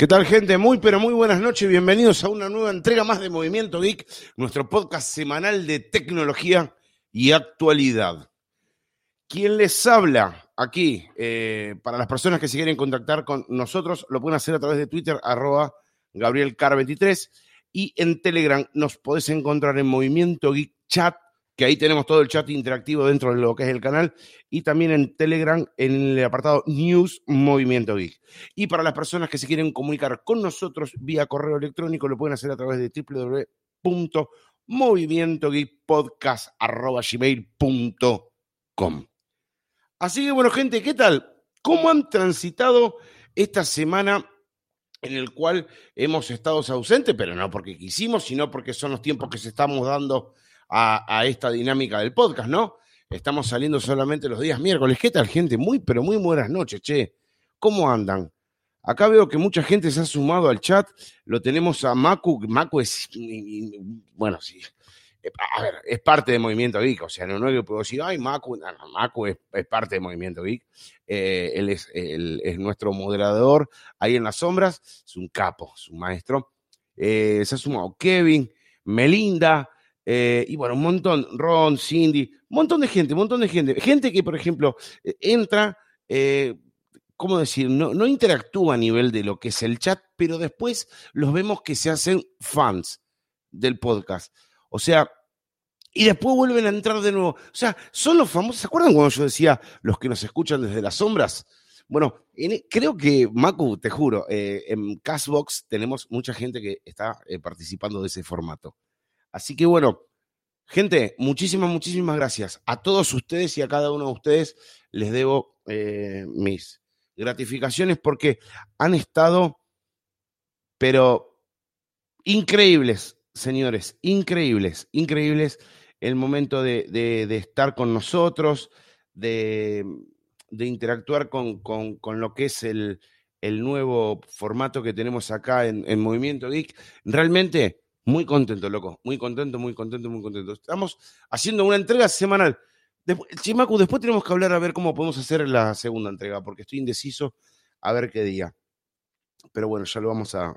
¿Qué tal, gente? Muy, pero muy buenas noches. Bienvenidos a una nueva entrega más de Movimiento Geek, nuestro podcast semanal de tecnología y actualidad. ¿Quién les habla aquí? Eh, para las personas que se quieren contactar con nosotros, lo pueden hacer a través de Twitter, arroba GabrielCar23, y en Telegram nos podés encontrar en Movimiento Geek Chat que ahí tenemos todo el chat interactivo dentro de lo que es el canal y también en Telegram en el apartado News Movimiento Geek. Y para las personas que se quieren comunicar con nosotros vía correo electrónico, lo pueden hacer a través de www.movimientogeekpodcast.gmail.com. Así que bueno, gente, ¿qué tal? ¿Cómo han transitado esta semana en el cual hemos estado ausentes, pero no porque quisimos, sino porque son los tiempos que se estamos dando a, esta dinámica del podcast, ¿no? Estamos saliendo solamente los días miércoles. ¿Qué tal, gente? Muy, pero muy buenas noches, che. ¿Cómo andan? Acá veo que mucha gente se ha sumado al chat. Lo tenemos a Macu. Macu es. Bueno, sí. A ver, es parte de Movimiento Geek. O sea, no, es que puedo decir, ay, Macu. Macu es, parte de Movimiento Geek. Eh, él, es, es, nuestro moderador ahí en las sombras. Es un capo, es un maestro. Eh, se ha sumado Kevin, Melinda, eh, y bueno, un montón, Ron, Cindy, un montón de gente, un montón de gente. Gente que, por ejemplo, eh, entra, eh, ¿cómo decir? No, no interactúa a nivel de lo que es el chat, pero después los vemos que se hacen fans del podcast. O sea, y después vuelven a entrar de nuevo. O sea, son los famosos. ¿Se acuerdan cuando yo decía los que nos escuchan desde las sombras? Bueno, e, creo que, Macu, te juro, en Castbox tenemos mucha gente que está participando de ese formato. Así que bueno, gente, muchísimas, muchísimas gracias. A todos ustedes y a cada uno de ustedes les debo eh, mis gratificaciones porque han estado, pero increíbles, señores, increíbles, increíbles el momento de, estar con nosotros, de, interactuar con, lo que es el, nuevo formato que tenemos acá en, en Movimiento Geek. Realmente muy contento, loco. Muy contento, muy contento, muy contento. Estamos haciendo una entrega semanal. Después, Chimacu, después tenemos que hablar a ver cómo podemos hacer la segunda entrega, porque estoy indeciso a ver qué día. Pero bueno, ya lo vamos a,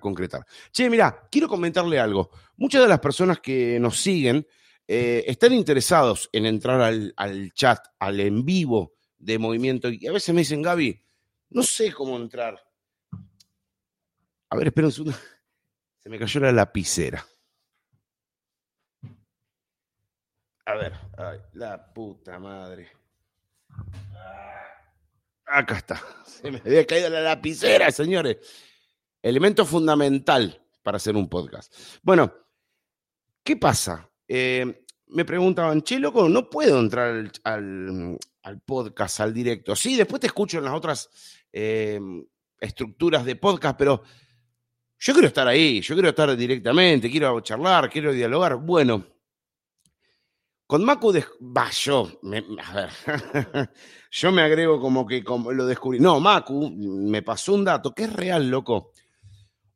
concretar. Che, mira, quiero comentarle algo. Muchas de las personas que nos siguen eh, están interesados en entrar al, al, chat, al en vivo de movimiento. Y a veces me dicen, Gaby, no sé cómo entrar. A ver, espera un segundo me cayó la lapicera. A ver, la puta madre. Acá está. Se me había caído la lapicera, señores. Elemento fundamental para hacer un podcast. Bueno, ¿qué pasa? Eh, me preguntaban, che, loco, no puedo entrar al, podcast, al directo. Sí, después te escucho en las otras eh, estructuras de podcast, pero yo quiero estar ahí, yo quiero estar directamente, quiero charlar, quiero dialogar. Bueno, con Macu, va, yo, a ver, yo me agrego como que como lo descubrí. No, Macu me pasó un dato que es real, loco.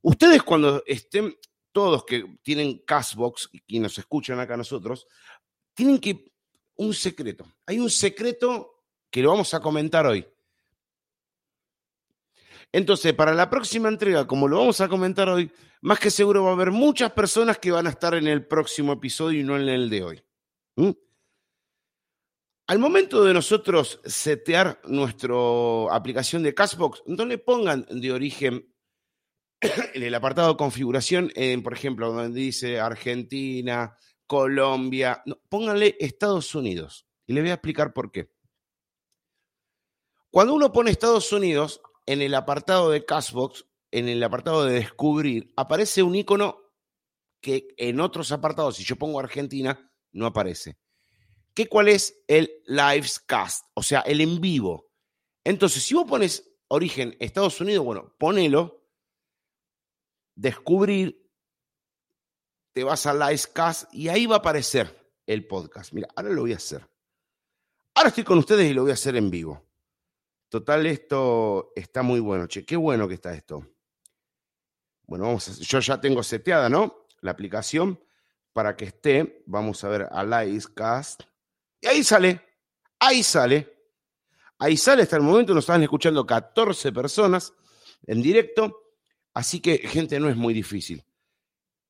Ustedes cuando estén, todos que tienen Castbox y nos escuchan acá nosotros, tienen que, un secreto. Hay un secreto que lo vamos a comentar hoy. Entonces, para la próxima entrega, como lo vamos a comentar hoy, más que seguro va a haber muchas personas que van a estar en el próximo episodio y no en el de hoy. ¿Mm? Al momento de nosotros setear nuestra aplicación de Cashbox, no le pongan de origen en el apartado configuración, por ejemplo, donde dice Argentina, Colombia, pónganle Estados Unidos. Y le voy a explicar por qué. Cuando uno pone Estados Unidos, en el apartado de Cashbox, en el apartado de descubrir, aparece un icono que en otros apartados, si yo pongo Argentina, no aparece. ¿Qué cuál es el Livescast? O sea, el en vivo. Entonces, si vos pones origen Estados Unidos, bueno, ponelo, descubrir, te vas a Livescast y ahí va a aparecer el podcast. Mira, ahora lo voy a hacer. Ahora estoy con ustedes y lo voy a hacer en vivo. Total, esto está muy bueno, che. Qué bueno que está esto. Bueno, vamos a, yo ya tengo seteada, ¿no? La aplicación para que esté. Vamos a ver a Livecast. Y ahí sale. Ahí sale. Ahí sale hasta el momento. Nos están escuchando 14 personas en directo. Así que, gente, no es muy difícil.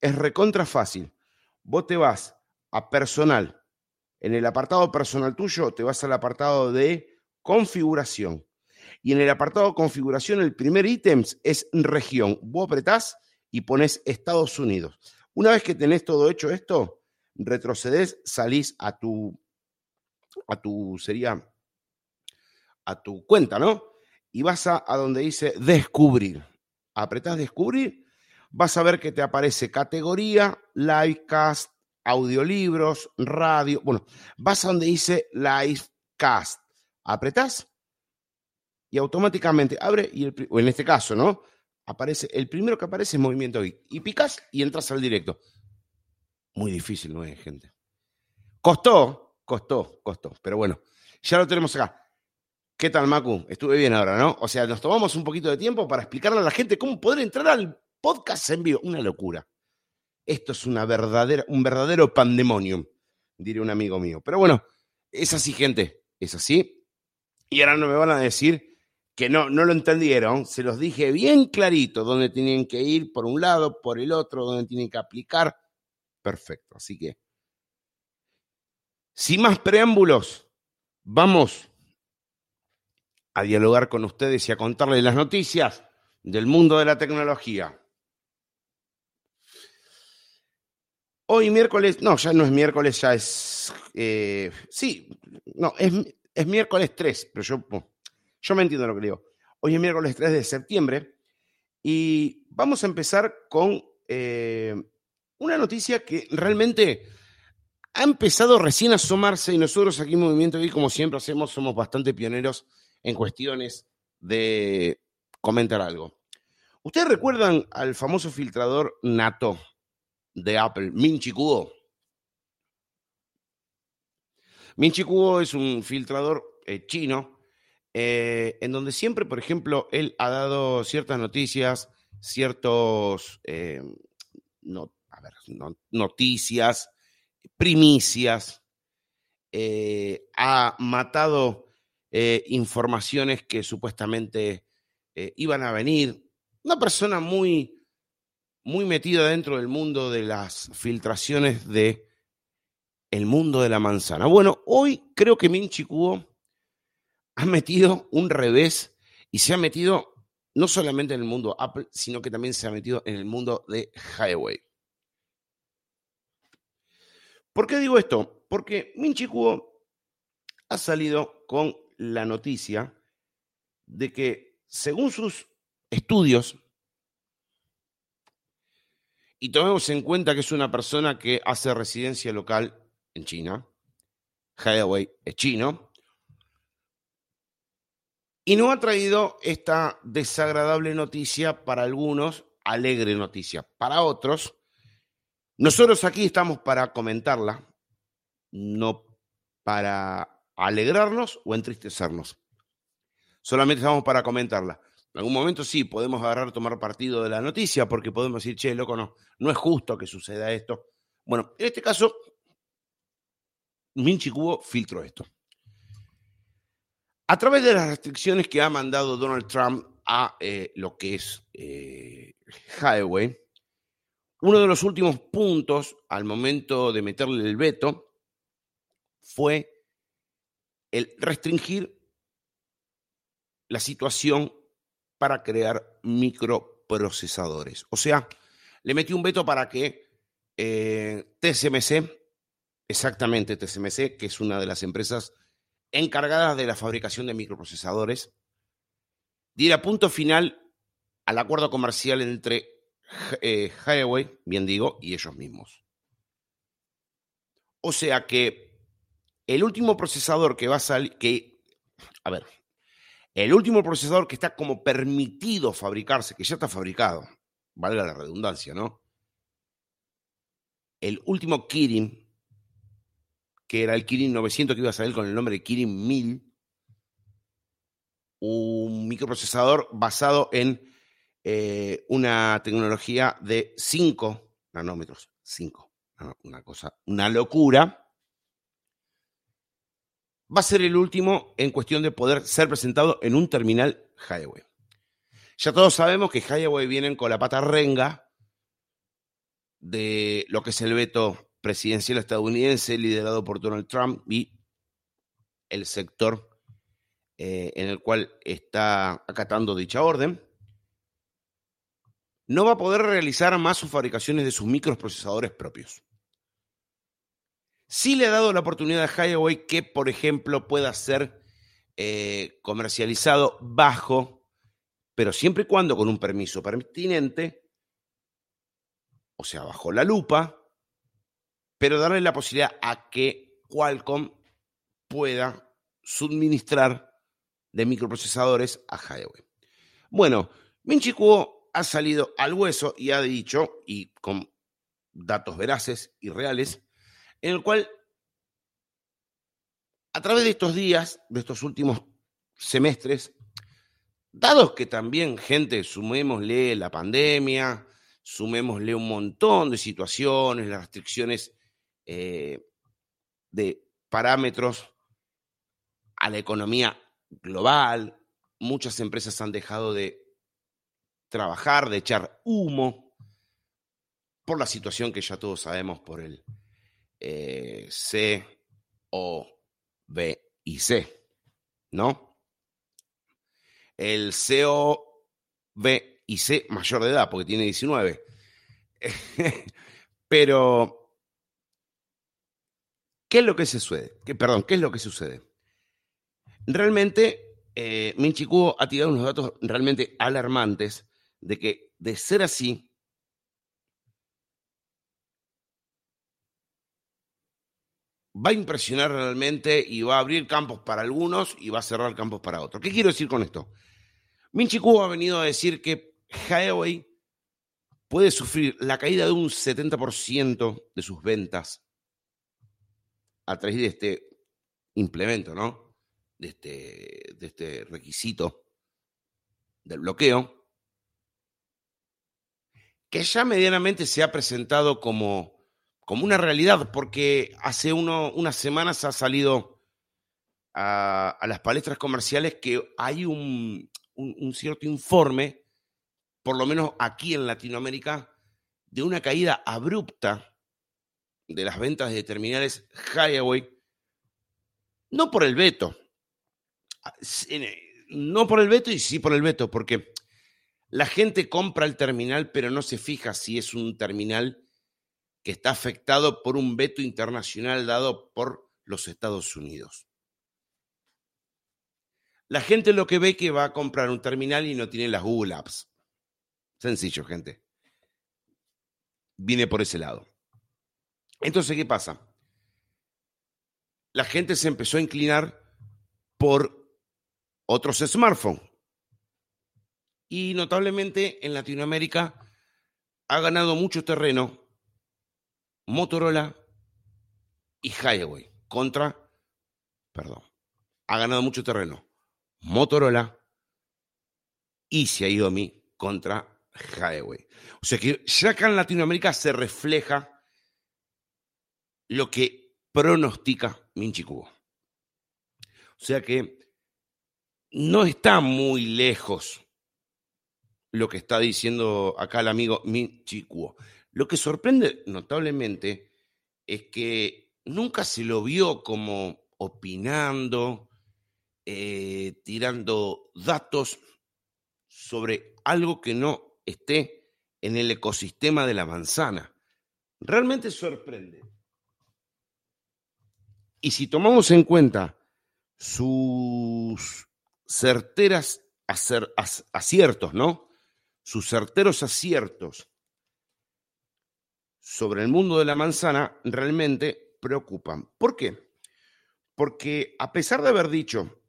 Es recontra fácil. Vos te vas a personal. En el apartado personal tuyo, te vas al apartado de configuración. Y en el apartado configuración, el primer ítem es región. Vos apretás y pones Estados Unidos. Una vez que tenés todo hecho esto, retrocedes, salís a tu, a tu, sería, a tu cuenta, ¿no? Y vas a, a donde dice descubrir. Apretás descubrir, vas a ver que te aparece categoría, livecast, audiolibros, radio. Bueno, vas a donde dice livecast. Apretás y automáticamente abre, y o en este caso, ¿no? Aparece, el primero que aparece es movimiento y, y picas y entras al directo. Muy difícil, ¿no es, gente? Costó, costó, costó, pero bueno, ya lo tenemos acá. ¿Qué tal, Macu? Estuve bien ahora, ¿no? O sea, nos tomamos un poquito de tiempo para explicarle a la gente cómo poder entrar al podcast en vivo. Una locura. Esto es una verdadera, un verdadero pandemonium, diría un amigo mío. Pero bueno, es así, gente. Es así. Y ahora no me van a decir que no, no lo entendieron. Se los dije bien clarito dónde tienen que ir por un lado, por el otro, dónde tienen que aplicar. Perfecto. Así que, sin más preámbulos, vamos a dialogar con ustedes y a contarles las noticias del mundo de la tecnología. Hoy miércoles, no, ya no es miércoles, ya es, eh, sí, no, es, es, miércoles 3, pero yo, yo me entiendo lo que digo. Hoy es miércoles 3 de septiembre y vamos a empezar con eh, una noticia que realmente ha empezado recién a asomarse y nosotros aquí en Movimiento y como siempre hacemos, somos bastante pioneros en cuestiones de comentar algo. ¿Ustedes recuerdan al famoso filtrador Nato de Apple, Minchi Kuo? Minchi es un filtrador eh, chino eh, en donde siempre, por ejemplo, él ha dado ciertas noticias, ciertos eh, no, a ver, noticias, primicias, ha matado eh, informaciones que supuestamente eh, iban a venir. Una persona muy, muy metida dentro del mundo de las filtraciones de el mundo de la manzana. Bueno, hoy creo que Minchi Kuo ha metido un revés y se ha metido no solamente en el mundo Apple, sino que también se ha metido en el mundo de Highway. ¿Por qué digo esto? Porque Minchi Kuo ha salido con la noticia de que, según sus estudios, y tomemos en cuenta que es una persona que hace residencia local en China, Highway es chino, y no ha traído esta desagradable noticia para algunos, alegre noticia para otros. Nosotros aquí estamos para comentarla, no para alegrarnos o entristecernos. Solamente estamos para comentarla. En algún momento sí podemos agarrar, tomar partido de la noticia, porque podemos decir, che, loco, no, no es justo que suceda esto. Bueno, en este caso, Minchi Cubo filtró esto. A través de las restricciones que ha mandado Donald Trump a eh, lo que es eh, Highway, uno de los últimos puntos al momento de meterle el veto fue el restringir la situación para crear microprocesadores. O sea, le metí un veto para que eh, TSMC, exactamente TSMC, que es una de las empresas encargadas de la fabricación de microprocesadores, diera punto final al acuerdo comercial entre eh, bien digo, y ellos mismos. O sea que el último procesador que va a salir, que, a ver, el último procesador que está como permitido fabricarse, que ya está fabricado, valga la redundancia, ¿no? El último Kirin, que era el Kirin 900 que iba a salir con el nombre de Kirin 1000, un microprocesador basado en eh, una tecnología de 5 nanómetros, 5, una cosa, una locura va a ser el último en cuestión de poder ser presentado en un terminal Highway. Ya todos sabemos que Highway vienen con la pata renga de lo que es el veto presidencial estadounidense liderado por Donald Trump y el sector eh, en el cual está acatando dicha orden, no va a poder realizar más sus fabricaciones de sus microprocesadores propios. Sí le ha dado la oportunidad a Highway que, por ejemplo, pueda ser eh, comercializado bajo, pero siempre y cuando con un permiso pertinente, o sea, bajo la lupa, pero darle la posibilidad a que Qualcomm pueda suministrar de microprocesadores a Highway. Bueno, Minchi Kuo ha salido al hueso y ha dicho, y con datos veraces y reales, en el cual a través de estos días, de estos últimos semestres, dados que también, gente, sumémosle la pandemia, sumémosle un montón de situaciones, las restricciones eh, de parámetros a la economía global, muchas empresas han dejado de trabajar, de echar humo, por la situación que ya todos sabemos por el eh, C, O, B y C, ¿no? El CO, B y C mayor de edad, porque tiene 19. Pero ¿Qué es lo que sucede? perdón, ¿qué es lo que sucede? Realmente, eh, Minchi Kuo ha tirado unos datos realmente alarmantes de que, de ser así, va a impresionar realmente y va a abrir campos para algunos y va a cerrar campos para otros. ¿Qué quiero decir con esto? Minchi Kuo ha venido a decir que Huawei puede sufrir la caída de un 70% de sus ventas a través de este implemento, ¿no? De este, de este requisito del bloqueo, que ya medianamente se ha presentado como, como una realidad, porque hace unas semanas ha salido a, las palestras comerciales que hay un cierto informe, por lo menos aquí en Latinoamérica, de una caída abrupta de las ventas de terminales Highway, no por el veto, ah, no por el veto y sí por el veto, porque la gente compra el terminal, pero no se fija si es un terminal que está afectado por un veto internacional dado por los Estados Unidos. La gente lo que ve que va a comprar un terminal y no tiene las Google Apps. Sencillo, gente. Viene por ese lado. Entonces, ¿qué pasa? La gente se empezó a inclinar por otros smartphones. Y notablemente en Latinoamérica ha ganado mucho terreno Motorola y Highway contra, perdón, ha ganado mucho terreno Motorola y Xiaomi contra Highway. O sea que ya acá en Latinoamérica se refleja lo que pronostica Minchi Kubo. O sea que no está muy lejos lo que está diciendo acá el amigo Minchi Kubo. Lo que sorprende notablemente es que nunca se lo vio como opinando, eh, tirando datos sobre algo que no esté en el ecosistema de la manzana. Realmente sorprende. Y si tomamos en cuenta sus certeras aciertos, ¿no? Sus certeros aciertos sobre el mundo de la manzana realmente preocupan. ¿Por qué? Porque a pesar de haber dicho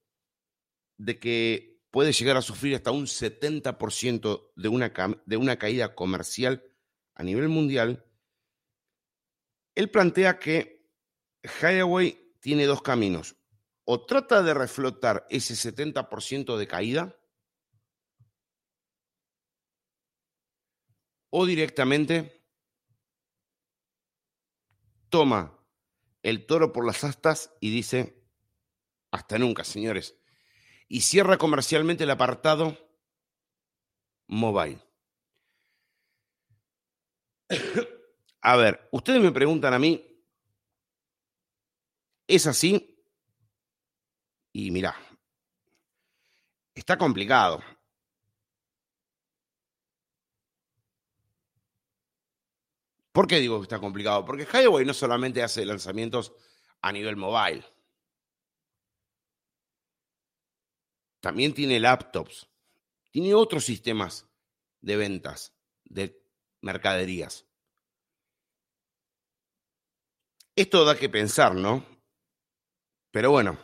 de que puede llegar a sufrir hasta un 70% de una, de una caída comercial a nivel mundial, él plantea que Highway tiene dos caminos. O trata de reflotar ese 70% de caída, o directamente toma el toro por las astas y dice, hasta nunca, señores. Y cierra comercialmente el apartado Mobile. A ver, ustedes me preguntan a mí, ¿es así? Y mirá, está complicado. ¿Por qué digo que está complicado? Porque Highway no solamente hace lanzamientos a nivel mobile. También tiene laptops. Tiene otros sistemas de ventas, de mercaderías. Esto da que pensar, ¿no? Pero bueno.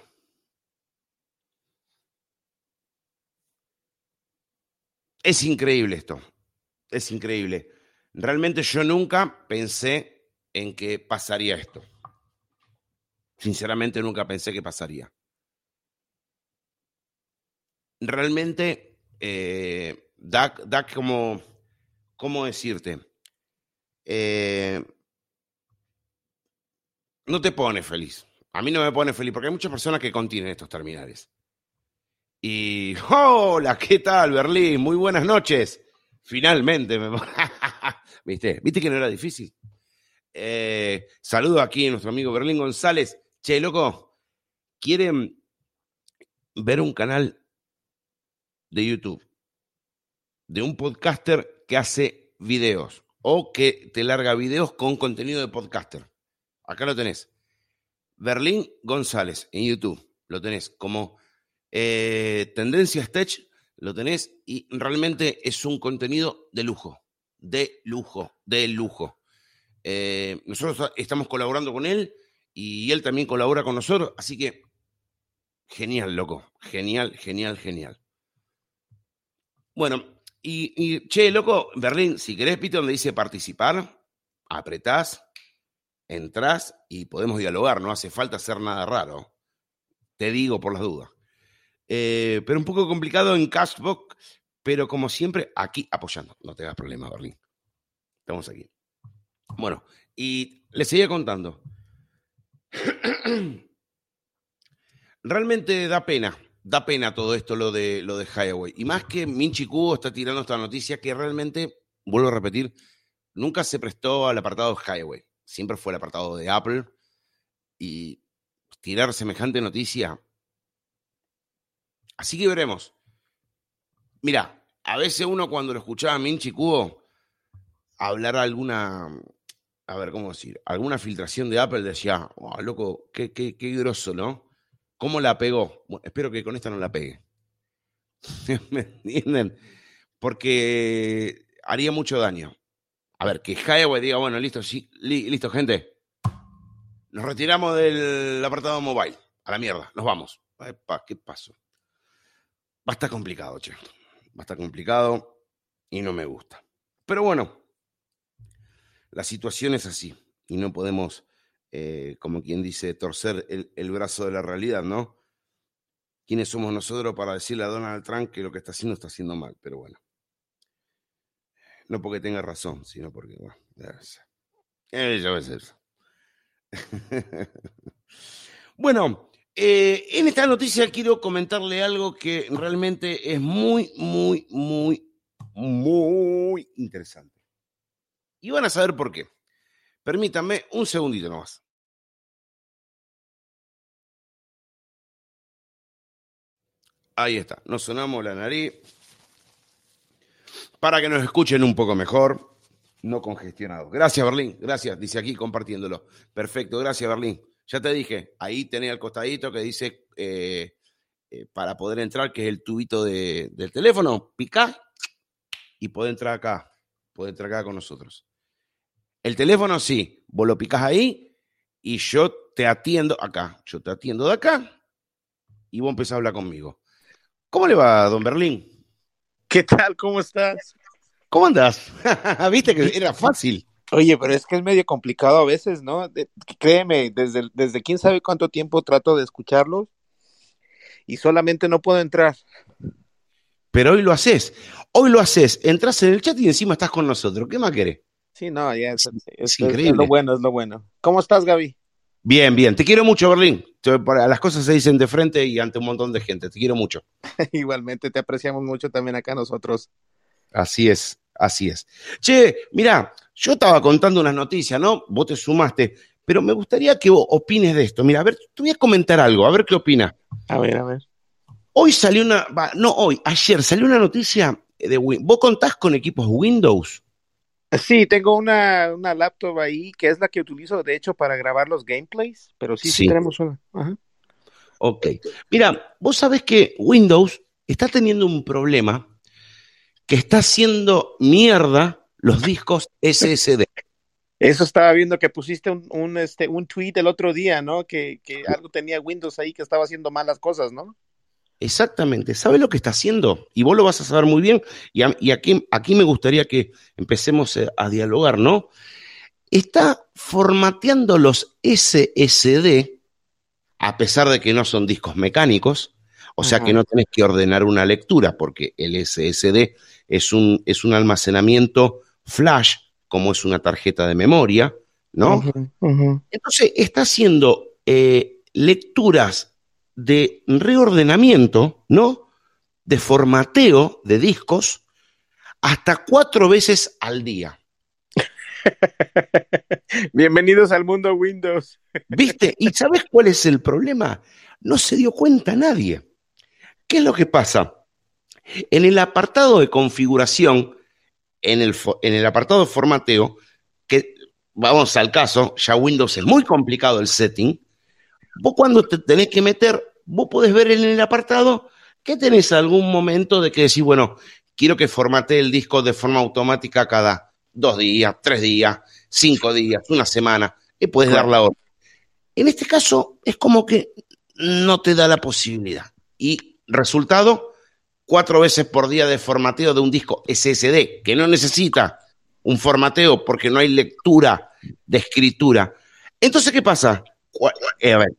Es increíble esto. Es increíble. Realmente yo nunca pensé en que pasaría esto. Sinceramente nunca pensé que pasaría. Realmente eh, da, da, como, ¿cómo decirte? Eh, no te pone feliz. A mí no me pone feliz porque hay muchas personas que contienen estos terminales. Y, hola, ¿qué tal, Berlín? Muy buenas noches. Finalmente me... ¿Viste? ¿Viste que no era difícil? Eh, saludo aquí a nuestro amigo Berlín González. Che, loco, ¿quieren ver un canal de YouTube de un podcaster que hace videos o que te larga videos con contenido de podcaster? Acá lo tenés. Berlín González en YouTube. Lo tenés como eh, Tendencias Tech. Lo tenés y realmente es un contenido de lujo. De lujo. De lujo. Eh, nosotros estamos colaborando con él y él también colabora con nosotros, así que genial, loco, genial, genial, genial. Bueno, y, che, loco, Berlín, si querés, pito donde dice participar, apretás, entrás y podemos dialogar, no hace falta hacer nada raro. Te digo por las dudas. Eh, pero un poco complicado en Castbox, pero como siempre, aquí apoyando. No te hagas problema, Berlín. Estamos aquí. Bueno, y les seguía contando. Realmente da pena, da pena todo esto lo de, lo de Highway. Y más que Minchi Kubo está tirando esta noticia que realmente, vuelvo a repetir, nunca se prestó al apartado Highway. Siempre fue el apartado de Apple. Y tirar semejante noticia. Así que veremos. Mira, a veces uno cuando lo escuchaba a Minchi Kubo hablar alguna a ver, ¿cómo decir? Alguna filtración de Apple decía, oh, loco, qué, qué, qué grosso, ¿no? ¿Cómo la pegó? espero que con esta no la pegue. ¿Me entienden? Porque haría mucho daño. A ver, que Highway diga, bueno, listo, sí, listo, gente. Nos retiramos del apartado mobile. A la mierda, nos vamos. Epa, ¿qué pasó? Va a estar complicado, che. Va a estar complicado y no me gusta. Pero bueno, la situación es así y no podemos, eh, como quien dice, torcer el, brazo de la realidad, ¿no? ¿Quiénes somos nosotros para decirle a Donald Trump que lo que está haciendo está haciendo mal? Pero bueno. No porque tenga razón, sino porque, bueno, eh, bueno, eh, en esta noticia quiero comentarle algo que realmente es muy, muy, muy, muy interesante. Y van a saber por qué. Permítanme un segundito nomás. Ahí está, nos sonamos la nariz. Para que nos escuchen un poco mejor, no congestionado. Gracias, Berlín. Gracias, dice aquí compartiéndolo. Perfecto, gracias, Berlín. Ya te dije, ahí tenés el costadito que dice eh, eh, para poder entrar, que es el tubito de, del teléfono. Pica y puede entrar acá. Puede entrar acá con nosotros. El teléfono sí, vos lo picás ahí y yo te atiendo acá. Yo te atiendo de acá y vos empezás a hablar conmigo. ¿Cómo le va, don Berlín? ¿Qué tal? ¿Cómo estás? ¿Cómo andas? Viste que era fácil. Oye, pero es que es medio complicado a veces, ¿no? créeme, desde, desde quién sabe cuánto tiempo trato de escucharlos y solamente no puedo entrar. Pero hoy lo haces. Hoy lo haces. Entras en el chat y encima estás con nosotros. ¿Qué más querés? Sí, no, ya es, increíble. Es lo bueno, es lo bueno. ¿Cómo estás, Gaby? Bien, bien. Te quiero mucho, Berlín. Las cosas se dicen de frente y ante un montón de gente. Te quiero mucho. Igualmente, te apreciamos mucho también acá nosotros. Así es, así es. Che, mira, yo estaba contando unas noticias, ¿no? Vos te sumaste, pero me gustaría que vos opines de esto. Mira, a ver, te voy a comentar algo, a ver qué opinas. A ver, a ver. Hoy salió una, no hoy, ayer salió una noticia de Win- ¿Vos contás con equipos Windows? Sí, tengo una, una laptop ahí que es la que utilizo, de hecho, para grabar los gameplays, pero sí, sí, Sí. tenemos una. Ajá. Ok. Mira, vos sabés que Windows está teniendo un problema que está haciendo mierda los discos SSD. Eso estaba viendo que pusiste un, un, este, un tweet el otro día, ¿no? Que, que algo tenía Windows ahí que estaba haciendo malas cosas, ¿no? Exactamente. ¿Sabes lo que está haciendo? Y vos lo vas a saber muy bien. Y, a- y aquí, aquí me gustaría que empecemos eh, a dialogar, ¿no? Está formateando los SSD, a pesar de que no son discos mecánicos, o sea Ajá. que no tenés que ordenar una lectura, porque el SSD es un, es un almacenamiento flash, como es una tarjeta de memoria, ¿no? Entonces está haciendo eh, lecturas de reordenamiento, ¿no? De formateo de discos hasta cuatro veces al día. Bienvenidos al mundo Windows. ¿Viste? ¿Y sabes cuál es el problema? No se dio cuenta nadie. ¿Qué es lo que pasa? En el apartado de configuración, en el, en el apartado de formateo, que vamos al caso, ya Windows es muy complicado el setting. Vos cuando te tenés que meter, vos podés ver en el apartado que tenés algún momento de que decís, bueno, quiero que formatee el disco de forma automática cada dos días, tres días, cinco días, una semana, y puedes dar la orden. En este caso es como que no te da la posibilidad. Y resultado, cuatro veces por día de formateo de un disco SSD, que no necesita un formateo porque no hay lectura de escritura. Entonces, ¿qué pasa? Eh, a ver,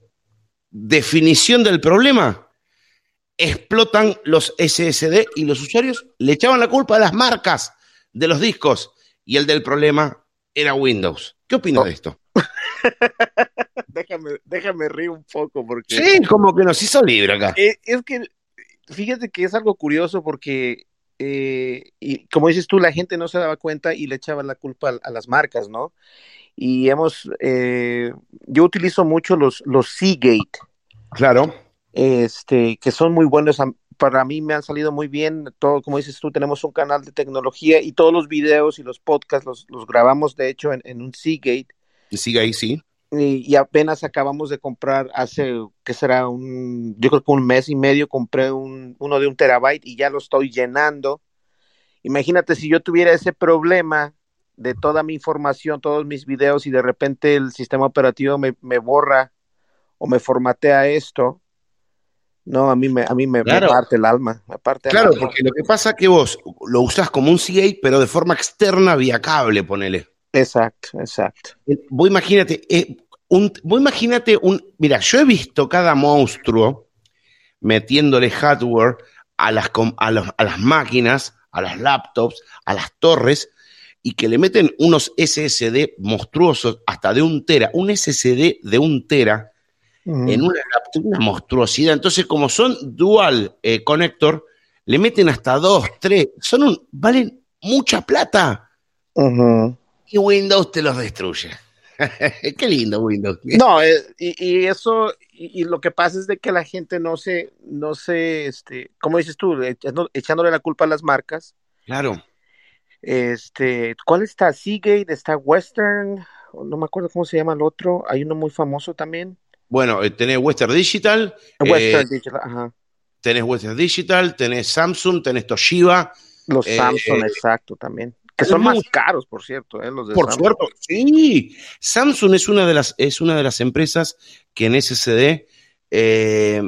definición del problema. Explotan los SSD y los usuarios le echaban la culpa a las marcas de los discos y el del problema era Windows. ¿Qué opinas Oh. de esto? déjame, déjame reír un poco porque Sí, como que nos hizo libre acá. Eh, es que fíjate que es algo curioso porque, eh, y como dices tú, la gente no se daba cuenta y le echaba la culpa a, a las marcas, ¿no? Y hemos, eh, yo utilizo mucho los, los Seagate, Claro. este, que son muy buenos. Para mí me han salido muy bien. Todo, como dices tú, tenemos un canal de tecnología y todos los videos y los podcasts los, los grabamos, de hecho, en, en un Seagate. Ahí, sí. Y, y apenas acabamos de comprar hace, ¿qué será? Un, yo creo que un mes y medio compré un, uno de un terabyte y ya lo estoy llenando. Imagínate si yo tuviera ese problema de toda mi información, todos mis videos y de repente el sistema operativo me, me borra o me formatea esto. No, a mí me, a mí me, me Claro. parte el alma, me parte el Claro, alma. porque lo que pasa es que vos lo usás como un CA, pero de forma externa vía cable, ponele. Exacto, exacto. Eh, Vos imagínate, eh, un, vos imagínate un. Mira, yo he visto cada monstruo metiéndole hardware a las, com- a, los- a las máquinas, a las laptops, a las torres, y que le meten unos SSD monstruosos, hasta de un tera, un SSD de un tera, en una una monstruosidad. Entonces, como son dual eh, connector, le meten hasta dos, tres, son un, valen mucha plata y Windows te los destruye. Qué lindo Windows. No, eh, y, y eso, y, y lo que pasa es de que la gente no se, no se, este, como dices tú, echando- echándole la culpa a las marcas. Claro. Este, ¿cuál está? Seagate, está Western, no me acuerdo cómo se llama el otro, hay uno muy famoso también. Bueno, eh, tenés Western Digital, Western eh, Digital, ajá. tenés Western Digital, tenés Samsung, tenés Toshiba. Los eh, Samsung, exacto, también. Que son más caros, por cierto, eh, los de Por suerte, sí. Samsung es una de las, es una de las empresas que en SSD eh,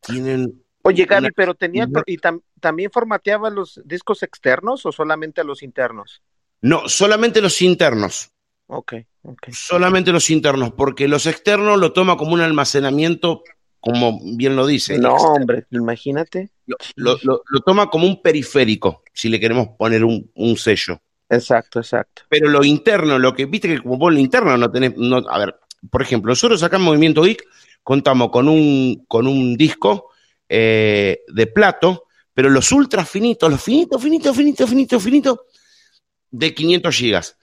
tienen Oye, Gaby, pero tenía, y tam- también formateaba los discos externos o solamente a los internos? No, solamente los internos. Ok, ok. Solamente los internos, porque los externos lo toma como un almacenamiento, como bien lo dice. No, hombre, imagínate. Lo, lo- lo- lo toma como un periférico, si le queremos poner un, un sello. Exacto, exacto. Pero lo interno, lo que viste que como vos lo interno no tenés. No, a ver, por ejemplo, nosotros acá en Movimiento Geek contamos con un, con un disco eh, de plato, pero los ultra finitos, los finitos, finitos, finitos, finitos, finitos, de 500 gigas,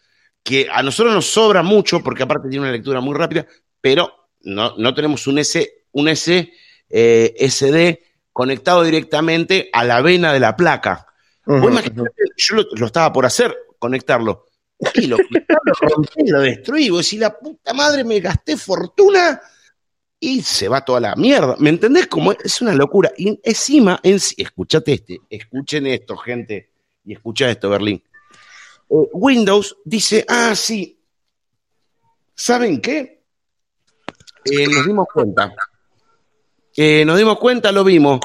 que a nosotros nos sobra mucho porque aparte tiene una lectura muy rápida, pero no, no tenemos un, S, un S, eh, SD conectado directamente a la vena de la placa. yo lo, estaba por hacer, conectarlo. Y lo, rompí, lo destruí. Vos decís, la puta madre, me gasté fortuna y se va toda la mierda. ¿Me entendés? Como es una locura. Y encima, en, escuchate este, escuchen esto, gente, y escucha esto, Berlín. Eh, Windows dice, ah, sí, ¿saben qué? Eh, nos dimos cuenta. Eh, nos dimos cuenta, lo vimos.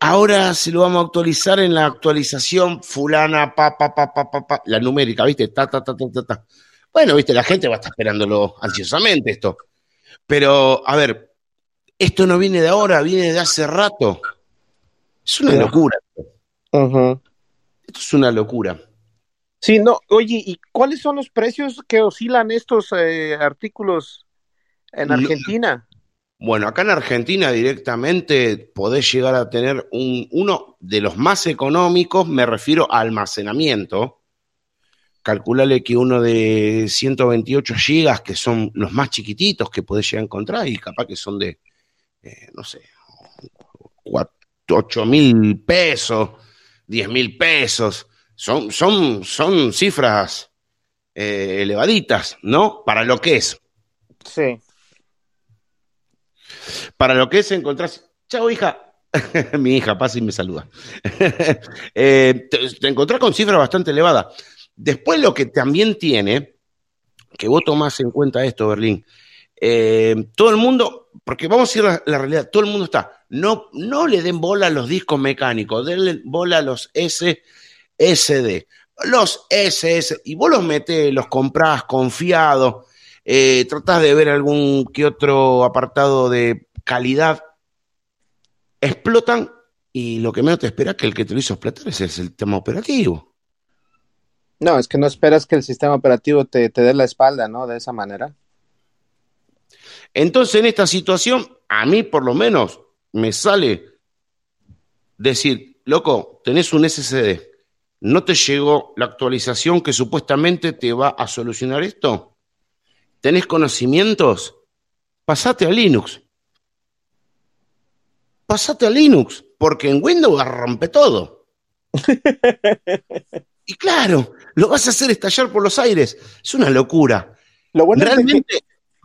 ahora se lo vamos a actualizar en la actualización fulana, pa, pa, pa, pa, pa, pa la numérica, ¿viste? Ta, ta, ta, ta, ta. Bueno, viste, la gente va a estar esperándolo ansiosamente esto. Pero, a ver, esto no viene de ahora, viene de hace rato. Es una locura. Esto es una locura. Sí, no, oye, ¿y cuáles son los precios que oscilan estos eh, artículos en Argentina? Bueno, acá en Argentina directamente podés llegar a tener un, uno de los más económicos, me refiero a almacenamiento, calculale que uno de 128 gigas, que son los más chiquititos que podés llegar a encontrar, y capaz que son de, eh, no sé, 8 mil pesos, 10 mil pesos, son, son, son cifras eh, elevaditas, ¿no? Para lo que es. Sí. Para lo que es encontrar... Chao, hija. Mi hija pasa y me saluda. Eh, te, te encontrás con cifras bastante elevadas. Después lo que también tiene, que vos tomás en cuenta esto, Berlín, eh, todo el mundo, porque vamos a ir a la, realidad, todo el mundo está, no, no le den bola a los discos mecánicos, denle bola a los SSD, los SS, y vos los metés, los comprás confiado, eh, tratás de ver algún que otro apartado de calidad, explotan y lo que menos te espera es que el que te lo hizo explotar es el sistema operativo. No, es que no esperas que el sistema operativo te, dé la espalda, ¿no? De esa manera. Entonces, en esta situación, a mí por lo menos me sale decir, loco, tenés un SSD, no te llegó la actualización que supuestamente te va a solucionar esto. ¿Tenés conocimientos? Pasate a Linux. Pasate a Linux, porque en Windows rompe todo. Y claro, lo vas a hacer estallar por los aires. Es una locura. Lo bueno Realmente.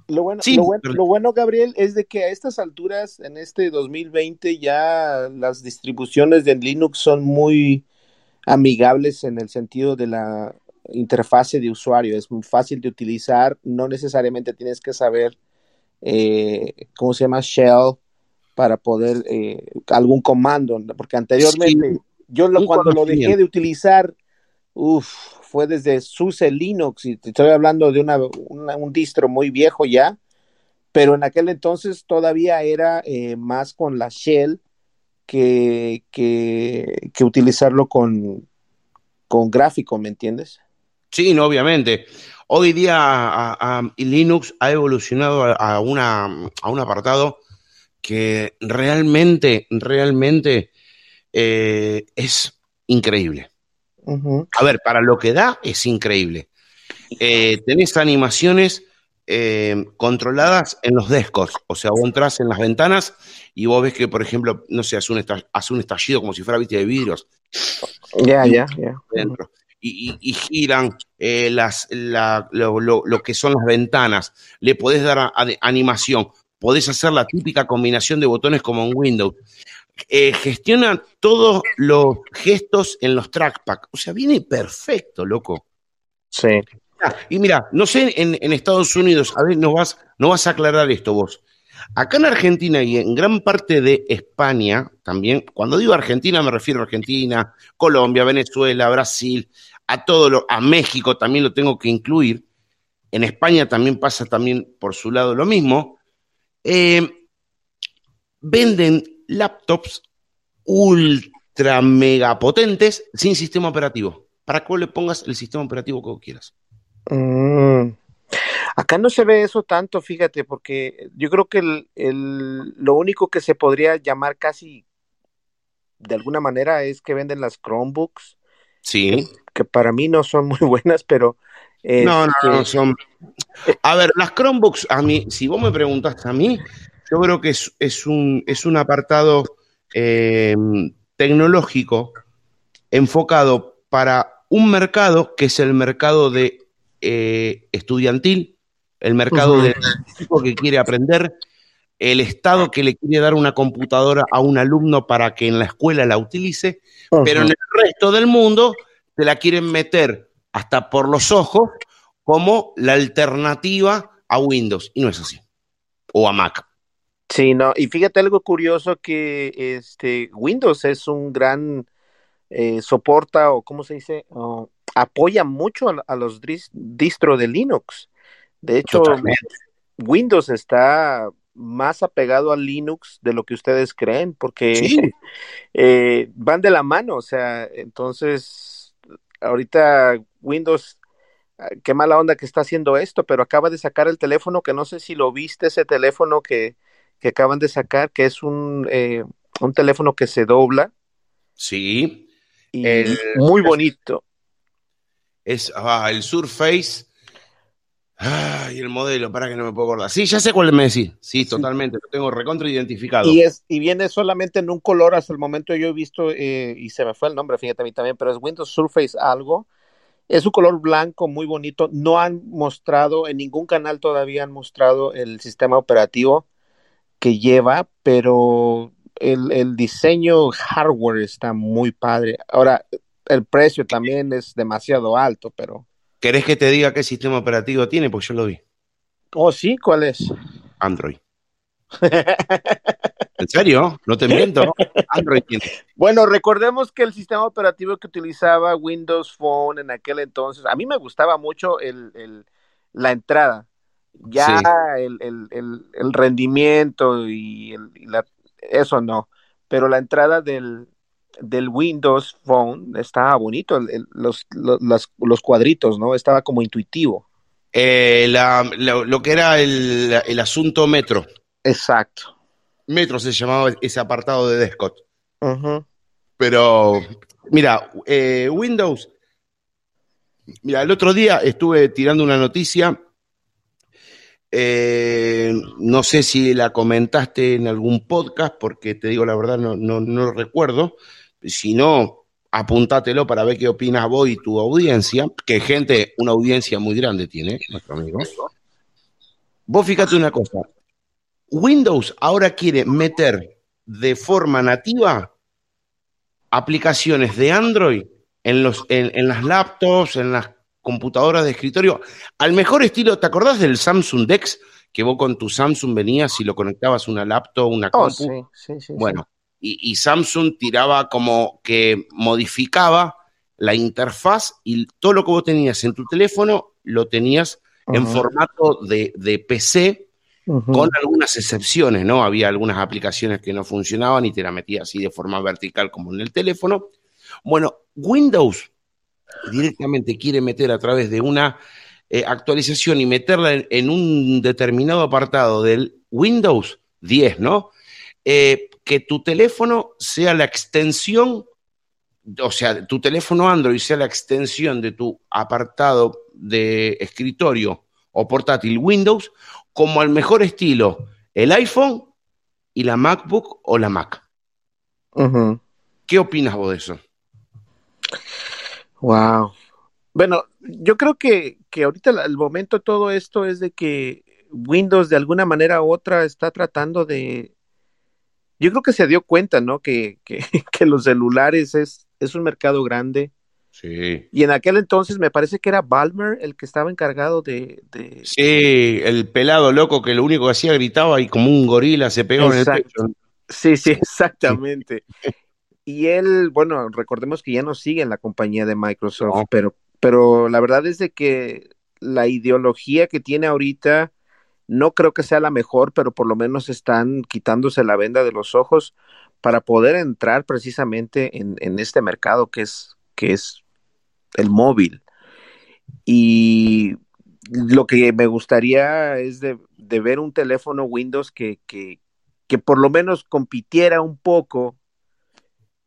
lo, bueno, lo, bueno, Gabriel, es de que a estas alturas, en este 2020, ya las distribuciones de Linux son muy amigables en el sentido de la interfase de usuario. Es muy fácil de utilizar. No necesariamente tienes que saber eh, cómo se llama shell para poder eh, algún comando, porque anteriormente yo lo, cuando lo dejé de utilizar Uf, fue desde SUSE Linux y te estoy hablando de una, un distro muy viejo ya, pero en aquel entonces todavía era eh, más con la shell que, que, utilizarlo con, con gráfico, ¿me entiendes? Sí, no, obviamente. Hoy día Linux ha evolucionado a, una, a un apartado que realmente, realmente eh, es increíble. A ver, para lo que da es increíble. Eh, tenés animaciones eh, controladas en los descos, o sea, vos entras en las ventanas y vos ves que, por ejemplo, no sé, hace un, hace un estallido como si fuera viste de vidrios. Ya, ya, ya. Y, giran eh, las, lo, que son las ventanas. Le podés dar animación. Podés hacer la típica combinación de botones como en Windows eh, gestiona todos los gestos en los trackpad. O sea, viene perfecto, loco. Sí. Ah, y mira, no sé en, Estados Unidos, a ver, no vas, no vas a aclarar esto vos. Acá en Argentina y en gran parte de España también, cuando digo Argentina me refiero a Argentina, Colombia, Venezuela, Brasil, a todo lo, a México también lo tengo que incluir. En España también pasa también por su lado lo mismo. Eh, venden laptops ultra mega potentes sin sistema operativo. Para que le pongas el sistema operativo que quieras. Mm. Acá no se ve eso tanto, fíjate, porque yo creo que el, lo único que se podría llamar casi de alguna manera es que venden las Chromebooks. Sí. Que, para mí no son muy buenas, pero... No, no, no, este, son... A ver, las Chromebooks, a mí, si vos me preguntas a mí, yo creo que es, un, es un apartado eh, tecnológico enfocado para un mercado que es el mercado de eh, estudiantil, el mercado del tipo que quiere aprender, el Estado que le quiere dar una computadora a un alumno para que en la escuela la utilice, pero en el resto del mundo te la quieren meter hasta por los ojos como la alternativa a Windows, y no es así, o a Mac. Sí, no, y fíjate algo curioso que este Windows es un gran eh, soporta o cómo se dice, apoya mucho a, los distros de Linux. De hecho, Windows está más apegado a Linux de lo que ustedes creen, porque eh, van de la mano, o sea, entonces, ahorita Windows, ah, qué mala onda que está haciendo esto, pero acaba de sacar el teléfono, que no sé si lo viste, ese teléfono que, que acaban de sacar, que es un, eh, un teléfono que se dobla. Sí. muy bonito. Es ah, el Surface. y el modelo, para que no me puedo acordar. Sí, ya sé cuál me decís. Sí, totalmente, lo tengo recontra identificado. Y, es, y viene solamente en un color, hasta el momento yo he visto, eh, y se me fue el nombre, fíjate a mí también, pero es Windows Surface algo. Es un color blanco muy bonito. No han mostrado, en ningún canal todavía han mostrado el sistema operativo que lleva, pero el, diseño hardware está muy padre. Ahora, el precio también es demasiado alto, pero... ¿Querés que te diga qué sistema operativo tiene? Pues yo lo vi. Oh, sí, ¿cuál es? Android. ¿En serio? No te miento. Android tiene. Bueno, recordemos que el sistema operativo que utilizaba Windows Phone en aquel entonces, a mí me gustaba mucho el, la entrada ya el, rendimiento y, la, eso no, pero la entrada del, del Windows Phone estaba bonito, los, los, cuadritos, ¿no? Estaba como intuitivo. Eh, lo, que era el, asunto Metro. Exacto. Metro se llamaba ese apartado de Descot. Pero, mira, eh, Windows. Mira, el otro día estuve tirando una noticia eh, no sé si la comentaste en algún podcast, porque te digo la verdad, no, no, lo recuerdo. Si no, apúntatelo para ver qué opinas vos y tu audiencia, que gente, una audiencia muy grande tiene, nuestro amigo. Vos fíjate una cosa, Windows ahora quiere meter de forma nativa aplicaciones de Android en, los, en las laptops, en las computadoras de escritorio al mejor estilo. ¿Te acordás del Samsung Dex? Que vos con tu Samsung venías y lo conectabas a una laptop, una oh, compu. Sí, sí, bueno, y, Samsung tiraba como que modificaba la interfaz y todo lo que vos tenías en tu teléfono lo tenías en formato de, PC, con algunas excepciones, ¿no? Había algunas aplicaciones que no funcionaban y te la metías así de forma vertical como en el teléfono. Bueno, Windows directamente quiere meter a través de una eh, actualización y meterla en, un determinado apartado del Windows 10, ¿no? Eh, que tu teléfono sea la extensión, o sea, tu teléfono Android sea la extensión de tu apartado de escritorio o portátil Windows, como al mejor estilo el iPhone y la MacBook o la Mac. ¿Qué opinas vos de eso? Wow. Bueno, yo creo que, que ahorita el momento de todo esto es de que Windows de alguna manera u otra está tratando de... Yo creo que se dio cuenta, ¿no? Que, que, los celulares es, es un mercado grande. Sí. Y en aquel entonces me parece que era Balmer el que estaba encargado de, Sí, el pelado loco que lo único que hacía gritaba y como un gorila se pegó en el pecho. Sí, sí, exactamente. Y él, bueno, recordemos que ya no sigue en la compañía de Microsoft, pero, pero la verdad es de que la ideología que tiene ahorita no creo que sea la mejor, pero por lo menos están quitándose la venda de los ojos para poder entrar precisamente en, en este mercado que es, que es el móvil. Y lo que me gustaría es de, de ver un teléfono Windows que, que, que por lo menos compitiera un poco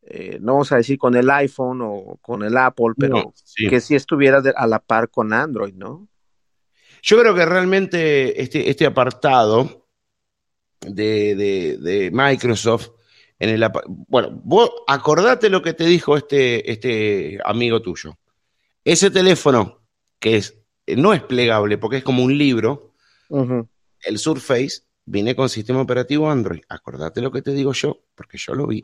eh, no vamos a decir con el iPhone o con el Apple, pero que sí estuviera a la par con Android, ¿no? Yo creo que realmente este, este apartado de, Microsoft en el bueno, vos acordate lo que te dijo este, este amigo tuyo. Ese teléfono que es no es plegable porque es como un libro, el Surface viene con sistema operativo Android. Acordate lo que te digo yo, porque yo lo vi.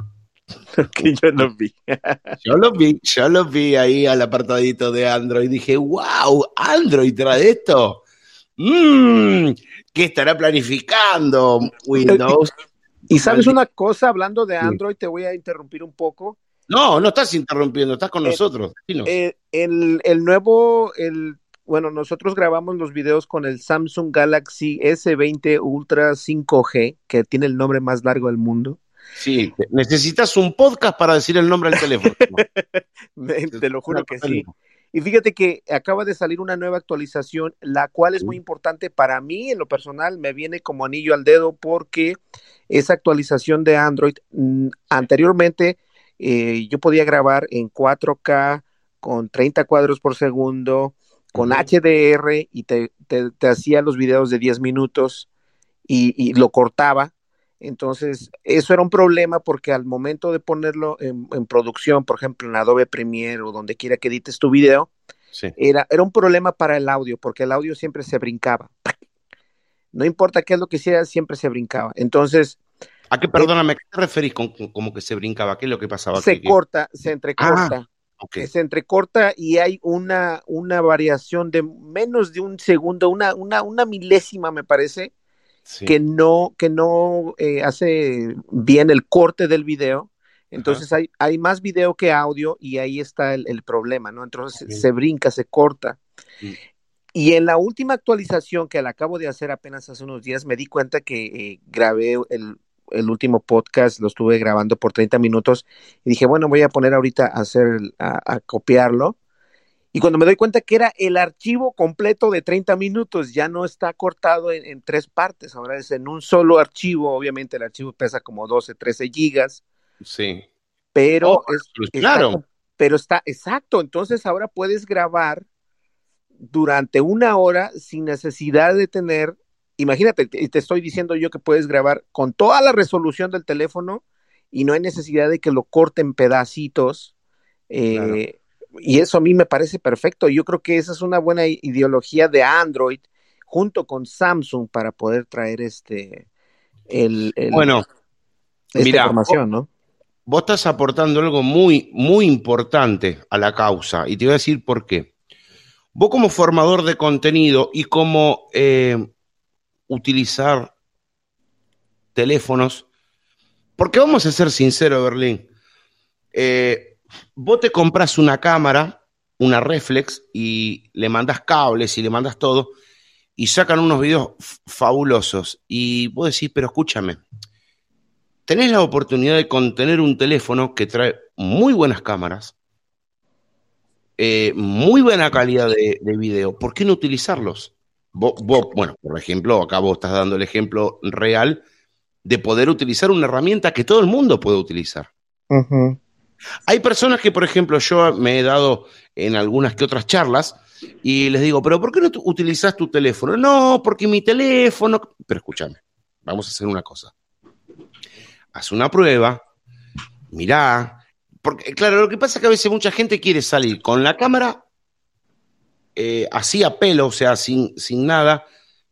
Que yo lo vi. yo lo vi, yo lo vi ahí al apartadito de Android. Dije, wow, Android trae esto. Mmm, ¿qué estará planificando Windows? Y sabes una cosa, hablando de Android, te voy a interrumpir un poco. No, no estás interrumpiendo, estás con eh, nosotros. Eh, el, el, nuevo, el, bueno, nosotros grabamos los videos con el Samsung Galaxy S20 Ultra 5G, que tiene el nombre más largo del mundo. Sí, necesitas un podcast para decir el nombre del teléfono. te lo juro que sí. Y fíjate que acaba de salir una nueva actualización, la cual es muy importante para mí, en lo personal, me viene como anillo al dedo porque esa actualización de Android, mm, anteriormente eh, yo podía grabar en 4K con 30 cuadros por segundo, con HDR y te, hacía los videos de 10 minutos y lo cortaba entonces, eso era un problema porque al momento de ponerlo en, producción, por ejemplo, en Adobe Premiere o donde quiera que edites tu video, era, era un problema para el audio porque el audio siempre se brincaba. No importa qué es lo que hiciera, siempre se brincaba. Entonces... ¿A qué, perdóname, qué te referís con como que se brincaba? ¿Qué es lo que pasaba? Se corta, se entrecorta. Ah, se entrecorta y hay una, una variación de menos de un segundo, una, una, una milésima, me parece, que no, que no eh, hace bien el corte del video. Entonces hay, hay, más video que audio y ahí está el, problema, ¿no? Entonces se brinca, se corta. Mm. Y en la última actualización que la acabo de hacer apenas hace unos días, me di cuenta que eh, grabé el, el, último podcast, lo estuve grabando por 30 minutos y dije, bueno, voy a poner ahorita a hacer, a copiarlo y cuando me doy cuenta que era el archivo completo de 30 minutos, ya no está cortado en, tres partes, ahora es en un solo archivo, obviamente el archivo pesa como 12, 13 gigas. Sí. Pero oh, es, pues claro. pero está exacto, entonces ahora puedes grabar durante una hora sin necesidad de tener, imagínate, te, te estoy diciendo yo que puedes grabar con toda la resolución del teléfono y no hay necesidad de que lo corten pedacitos. Eh, y eso a mí me parece perfecto. Yo creo que esa es una buena ideología de Android junto con Samsung para poder traer este el, bueno esta información, ¿no? Vos estás aportando algo muy, muy importante a la causa y te voy a decir por qué. Vos como formador de contenido y como eh, utilizar teléfonos, porque vamos a ser sinceros, Berlín, eh, vos te compras una cámara, una reflex, y le mandas cables y le mandas todo, y sacan unos videos fabulosos. Y vos decís, pero escúchame, tenés la oportunidad de contener un teléfono que trae muy buenas cámaras, eh, muy buena calidad de, video. ¿Por qué no utilizarlos? Vos, bueno, por ejemplo, acá vos estás dando el ejemplo real de poder utilizar una herramienta que todo el mundo puede utilizar. Hay personas que, por ejemplo, yo me he dado en algunas que otras charlas y les digo, pero ¿por qué no utilizas tu teléfono? No, porque mi teléfono... Pero escúchame, vamos a hacer una cosa. Haz una prueba, mirá, porque claro, lo que pasa es que a veces mucha gente quiere salir con la cámara eh, así a pelo, o sea, sin, sin nada.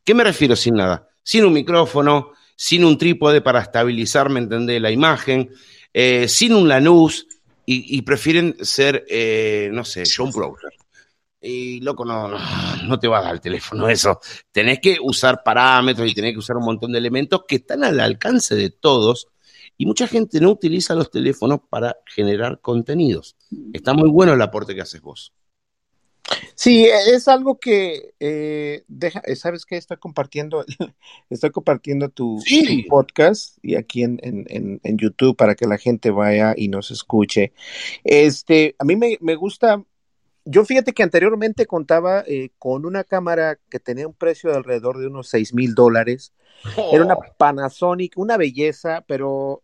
¿Qué me refiero sin nada? Sin un micrófono, sin un trípode para estabilizar, ¿me entendés? La imagen, eh, sin un Lanús, y, prefieren ser, eh, no sé, John Browser. Y loco, no, no, te va a dar el teléfono eso. Tenés que usar parámetros y tenés que usar un montón de elementos que están al alcance de todos. Y mucha gente no utiliza los teléfonos para generar contenidos. Está muy bueno el aporte que haces vos. Sí, es algo que eh, deja, eh, sabes que estoy compartiendo, estoy compartiendo tu, podcast y aquí en, en, en, YouTube para que la gente vaya y nos escuche. Este, a mí me, me gusta, yo fíjate que anteriormente contaba eh, con una cámara que tenía un precio de alrededor de unos seis mil dólares. Era una oh. Panasonic, una belleza, pero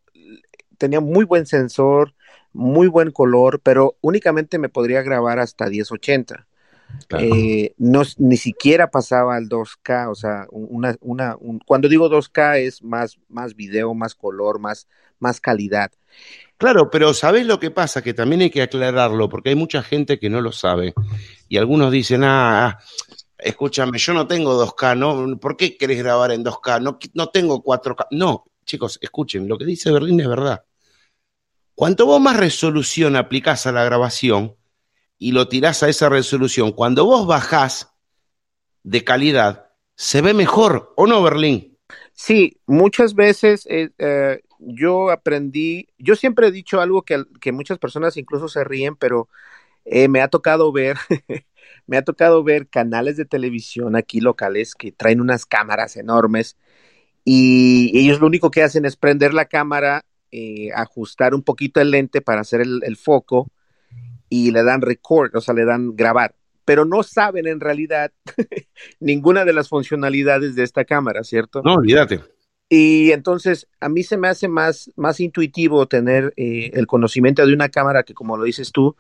tenía muy buen sensor, muy buen color, pero únicamente me podría grabar hasta 1080. Eh, no, ni siquiera pasaba al 2K, o sea, una, una, cuando digo 2K es más, más video, más color, más, más calidad. Claro, pero ¿sabés lo que pasa? Que también hay que aclararlo, porque hay mucha gente que no lo sabe. Y algunos dicen, ah, escúchame, yo no tengo 2K, ¿no? ¿Por qué querés grabar en 2K? No, no tengo 4K. No, chicos, escuchen, lo que dice Berlín es verdad. Cuanto vos más resolución aplicás a la grabación y lo tirás a esa resolución, cuando vos bajás de calidad, se ve mejor, ¿o no, Berlín? Sí, muchas veces eh, eh, yo aprendí, yo siempre he dicho algo que, que muchas personas incluso se ríen, pero eh, me ha tocado ver, me ha tocado ver canales de televisión aquí locales que traen unas cámaras enormes y ellos lo único que hacen es prender la cámara, ajustar un poquito el lente para hacer el, foco y le dan record, o sea, le dan grabar, pero no saben en realidad ninguna de las funcionalidades de esta cámara, ¿cierto? No, olvídate. Y entonces a mí se me hace más, más intuitivo tener eh, el conocimiento de una cámara que, como lo dices tú,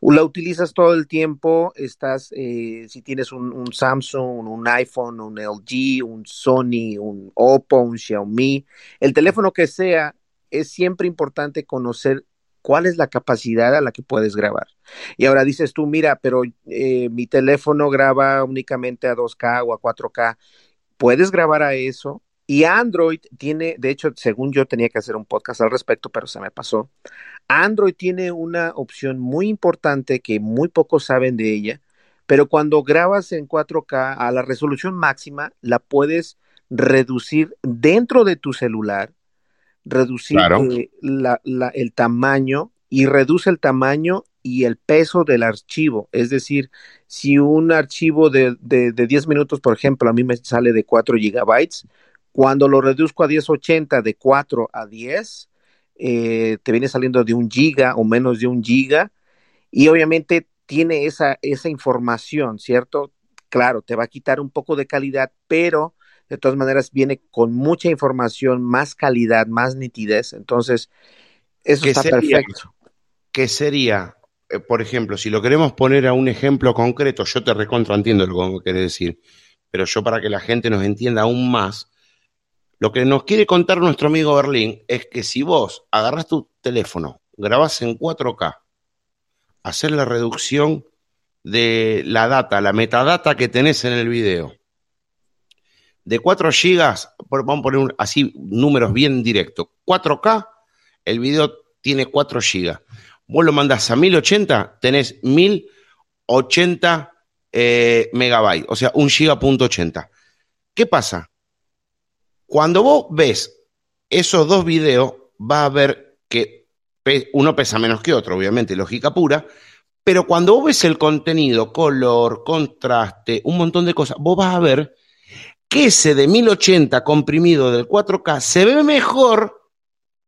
la utilizas todo el tiempo, estás, eh, si tienes un, un, Samsung, un iPhone, un LG, un Sony, un Oppo, un Xiaomi, el teléfono que sea, es siempre importante conocer cuál es la capacidad a la que puedes grabar. Y ahora dices tú, mira, pero eh, mi teléfono graba únicamente a 2K o a 4K. ¿Puedes grabar a eso? Y Android tiene, de hecho, según yo tenía que hacer un podcast al respecto, pero se me pasó. Android tiene una opción muy importante que muy pocos saben de ella, pero cuando grabas en 4K a la resolución máxima, la puedes reducir dentro de tu celular, reducir claro. eh, la, la, el tamaño y reduce el tamaño y el peso del archivo. Es decir, si un archivo de, de, de 10 minutos, por ejemplo, a mí me sale de 4 gigabytes, cuando lo reduzco a 1080 de 4 a 10, eh, te viene saliendo de un giga o menos de un giga y obviamente tiene esa, esa información, ¿cierto? Claro, te va a quitar un poco de calidad, pero de todas maneras viene con mucha información, más calidad, más nitidez. Entonces, eso está sería, perfecto. ¿Qué sería? Eh, por ejemplo, si lo queremos poner a un ejemplo concreto, yo te recontra entiendo lo que querés decir, pero yo para que la gente nos entienda aún más, lo que nos quiere contar nuestro amigo Berlín es que si vos agarras tu teléfono, grabás en 4K, hacer la reducción de la data, la metadata que tenés en el video, de 4 GB, vamos a poner un, así números bien directos, 4K, el video tiene 4 GB. Vos lo mandás a 1080, tenés 1080 eh, megabytes, o sea, un giga.80. 80. ¿Qué pasa? Cuando vos ves esos dos videos, vas a ver que uno pesa menos que otro, obviamente, lógica pura, pero cuando vos ves el contenido, color, contraste, un montón de cosas, vos vas a ver que ese de 1080 comprimido del 4K se ve mejor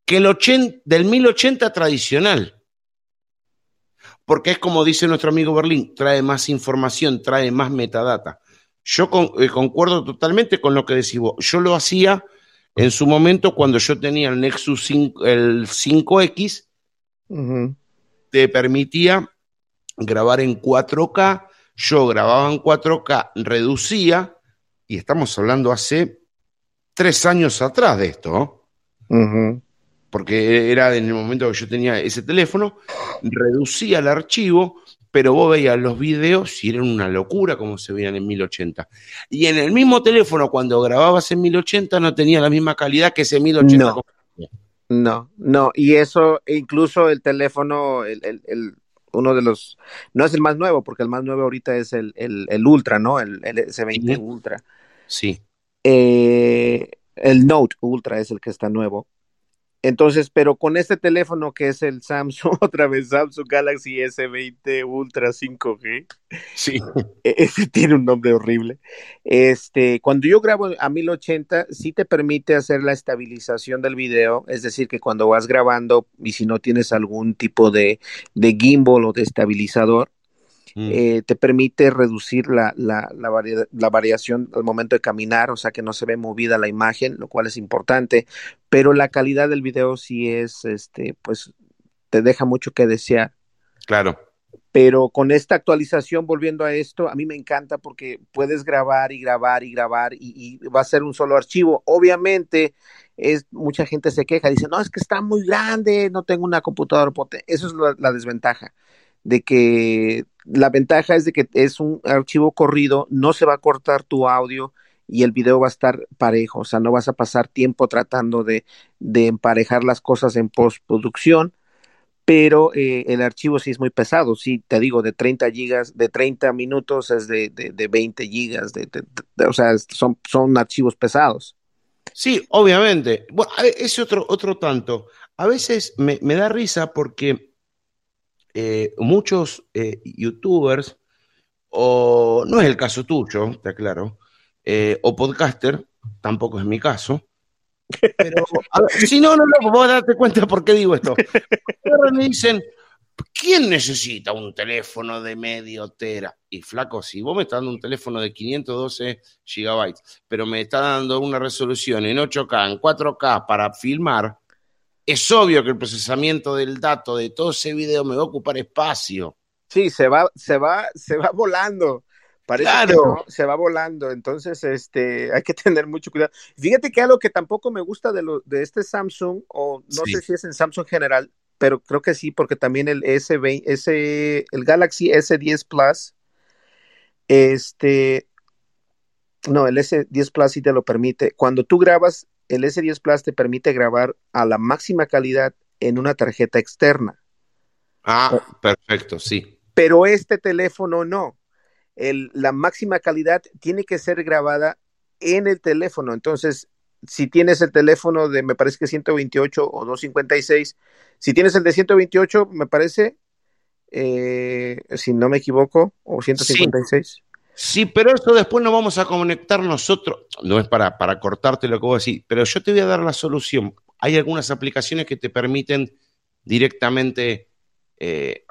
que el 80, del 1080 tradicional. Porque es como dice nuestro amigo Berlín, trae más información, trae más metadata. Yo con, eh, concuerdo totalmente con lo que decís vos. Yo lo hacía en su momento cuando yo tenía el Nexus 5, el 5X, uh -huh. te permitía grabar en 4K. Yo grababa en 4K, reducía, y estamos hablando hace tres años atrás de esto, uh -huh. porque era en el momento que yo tenía ese teléfono, reducía el archivo, pero vos veías los videos y eran una locura como se veían en 1080. Y en el mismo teléfono, cuando grababas en 1080, no tenía la misma calidad que ese 1080. No, no, no. y eso, incluso el teléfono, el, el, el, uno de los, no es el más nuevo, porque el más nuevo ahorita es el, el Ultra, ¿no? El, S20 sí. Ultra. Sí. Eh, el Note Ultra es el que está nuevo. Entonces, pero con este teléfono que es el Samsung, otra vez Samsung Galaxy S20 Ultra 5G. Sí. Ese tiene un nombre horrible. Este, cuando yo grabo a 1080, sí te permite hacer la estabilización del video, es decir, que cuando vas grabando y si no tienes algún tipo de, de gimbal o de estabilizador, Mm. Eh, te permite reducir la, la, la, varia, la, variación al momento de caminar, o sea que no se ve movida la imagen, lo cual es importante, pero la calidad del video sí es, este, pues, te deja mucho que desear. Claro. Pero con esta actualización, volviendo a esto, a mí me encanta porque puedes grabar y grabar y grabar y, va a ser un solo archivo. Obviamente, es, mucha gente se queja, dice, no, es que está muy grande, no tengo una computadora potente. Eso es la, desventaja, de que la ventaja es de que es un archivo corrido, no se va a cortar tu audio y el video va a estar parejo, o sea, no vas a pasar tiempo tratando de, de emparejar las cosas en postproducción pero eh, el archivo sí es muy pesado, sí, te digo, de 30 gigas, de 30 minutos es de, de, 20 gigas, de, o sea, son, son archivos pesados. Sí, obviamente. Bueno, es otro, otro tanto. A veces me, da risa porque eh, muchos eh, youtubers, o no es el caso tuyo, está claro, o podcaster, tampoco es mi caso, pero, si no, no, no, vos darte cuenta por qué digo esto. me dicen, ¿quién necesita un teléfono de medio tera? Y flaco, si vos me estás dando un teléfono de 512 gigabytes, pero me está dando una resolución en 8K, en 4K para filmar, es obvio que el procesamiento del dato de todo ese video me va a ocupar espacio. Sí, se va, se va, se va volando. Parece claro. que se va volando, entonces este, hay que tener mucho cuidado. Fíjate que algo que tampoco me gusta de, lo, de este Samsung, o no sé si es en Samsung general, pero creo que sí, porque también el S20, S, el Galaxy S10 Plus, este, no, el S10 Plus sí te lo permite. Cuando tú grabas, el S10 Plus te permite grabar a la máxima calidad en una tarjeta externa. Ah, perfecto, sí. Pero este teléfono no la máxima calidad tiene que ser grabada en el teléfono. Entonces, si tienes el teléfono de, me parece que 128 o 256, si tienes el de 128, me parece, eh, si no me equivoco, o 156. Sí. Pero eso después no vamos a conectar nosotros. No es para, para cortarte lo que vos decís, pero yo te voy a dar la solución. Hay algunas aplicaciones que te permiten directamente eh,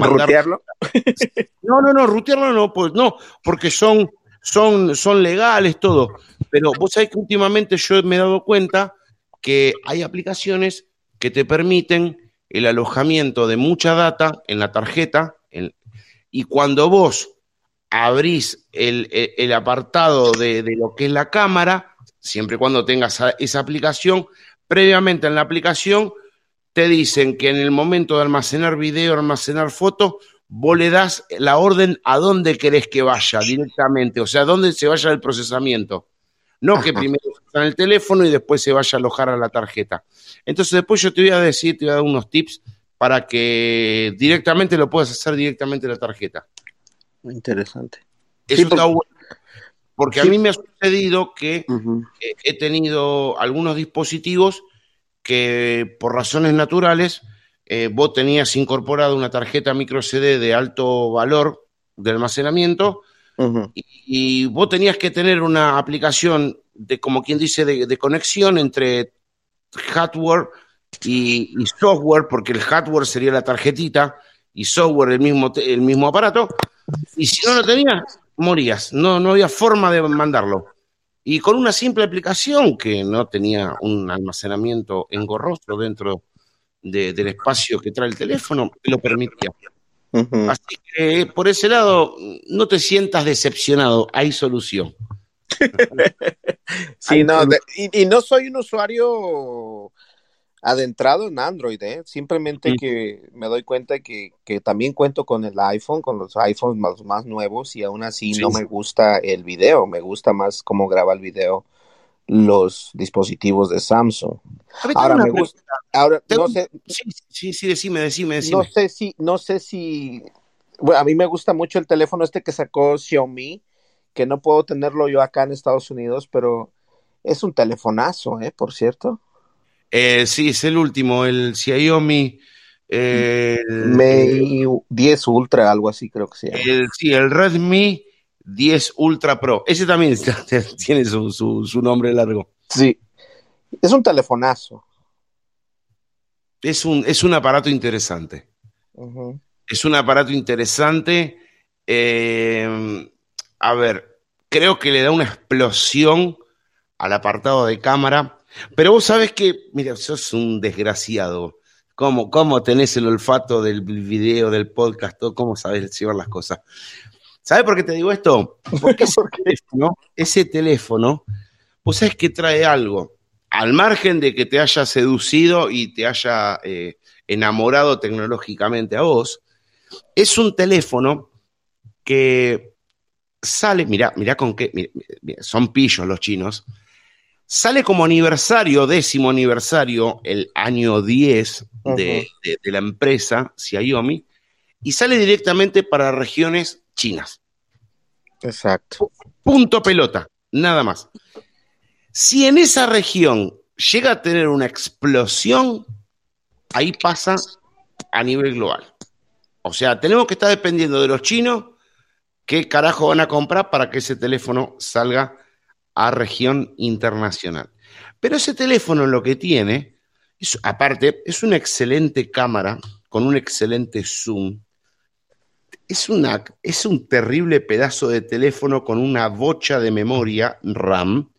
¿Rutearlo? No, no, no, rutearlo no, pues no, porque son, son, son legales, todo. Pero vos sabés que últimamente yo me he dado cuenta que hay aplicaciones que te permiten el alojamiento de mucha data en la tarjeta y cuando vos abrís el, apartado de, de, lo que es la cámara, siempre y cuando tengas esa aplicación, previamente en la aplicación te dicen que en el momento de almacenar video, almacenar fotos, vos le das la orden a dónde querés que vaya directamente, o sea, dónde se vaya el procesamiento. No que primero está en el teléfono y después se vaya a alojar a la tarjeta. Entonces después yo te voy a decir, te voy a dar unos tips para que directamente lo puedas hacer directamente en la tarjeta. Interesante. Eso está bueno. Porque a mí me ha sucedido que he tenido algunos dispositivos que por razones naturales eh, vos tenías incorporado una tarjeta micro CD de alto valor de almacenamiento y, vos tenías que tener una aplicación de, como quien dice, de, conexión entre hardware y, software, porque el hardware sería la tarjetita y software el mismo, el mismo aparato. Y si no lo tenías, morías. No, no había forma de mandarlo. Y con una simple aplicación que no tenía un almacenamiento engorroso dentro del espacio que trae el teléfono, lo permitía. Así que por ese lado, no te sientas decepcionado, hay solución. sí, no, y, no soy un usuario adentrado en Android, ¿eh? simplemente que me doy cuenta que, que, también cuento con el iPhone, con los iPhones más, más nuevos y aún así no me gusta el video, me gusta más cómo graba el video los dispositivos de Samsung. Ahora me gusta, ahora no sé, sí, sí, sí, decime, decime, decime. No sé si, no sé si, bueno, a mí me gusta mucho el teléfono este que sacó Xiaomi, que no puedo tenerlo yo acá en Estados Unidos, pero es un telefonazo, ¿eh? Por cierto. Eh, sí, es el último, el Xiaomi. El, 10 Ultra, algo así creo que sea. El, sí, el Redmi 10 Ultra Pro. Ese también tiene su, nombre largo. Sí, es un telefonazo. Es un, es un aparato interesante. Es un aparato interesante. Eh, a ver, creo que le da una explosión al apartado de cámara pero vos sabés que, mira, sos un desgraciado. ¿Cómo, ¿Cómo tenés el olfato del video, del podcast, todo? ¿Cómo sabes llevar las cosas? ¿Sabes por qué te digo esto? Porque ese teléfono, ese teléfono, vos sabés que trae algo. Al margen de que te haya seducido y te haya eh, enamorado tecnológicamente a vos, es un teléfono que sale, mira, mira con qué, son pillos los chinos, sale como aniversario, décimo aniversario, el año 10 de, la empresa Xiaomi, y sale directamente para regiones chinas. Exacto. Punto pelota, nada más. Si en esa región llega a tener una explosión, ahí pasa a nivel global. O sea, tenemos que estar dependiendo de los chinos qué carajo van a comprar para que ese teléfono salga a región internacional. Pero ese teléfono lo que tiene, aparte, es una excelente cámara con un excelente zoom. Es, es un terrible pedazo de teléfono con una bocha de memoria RAM.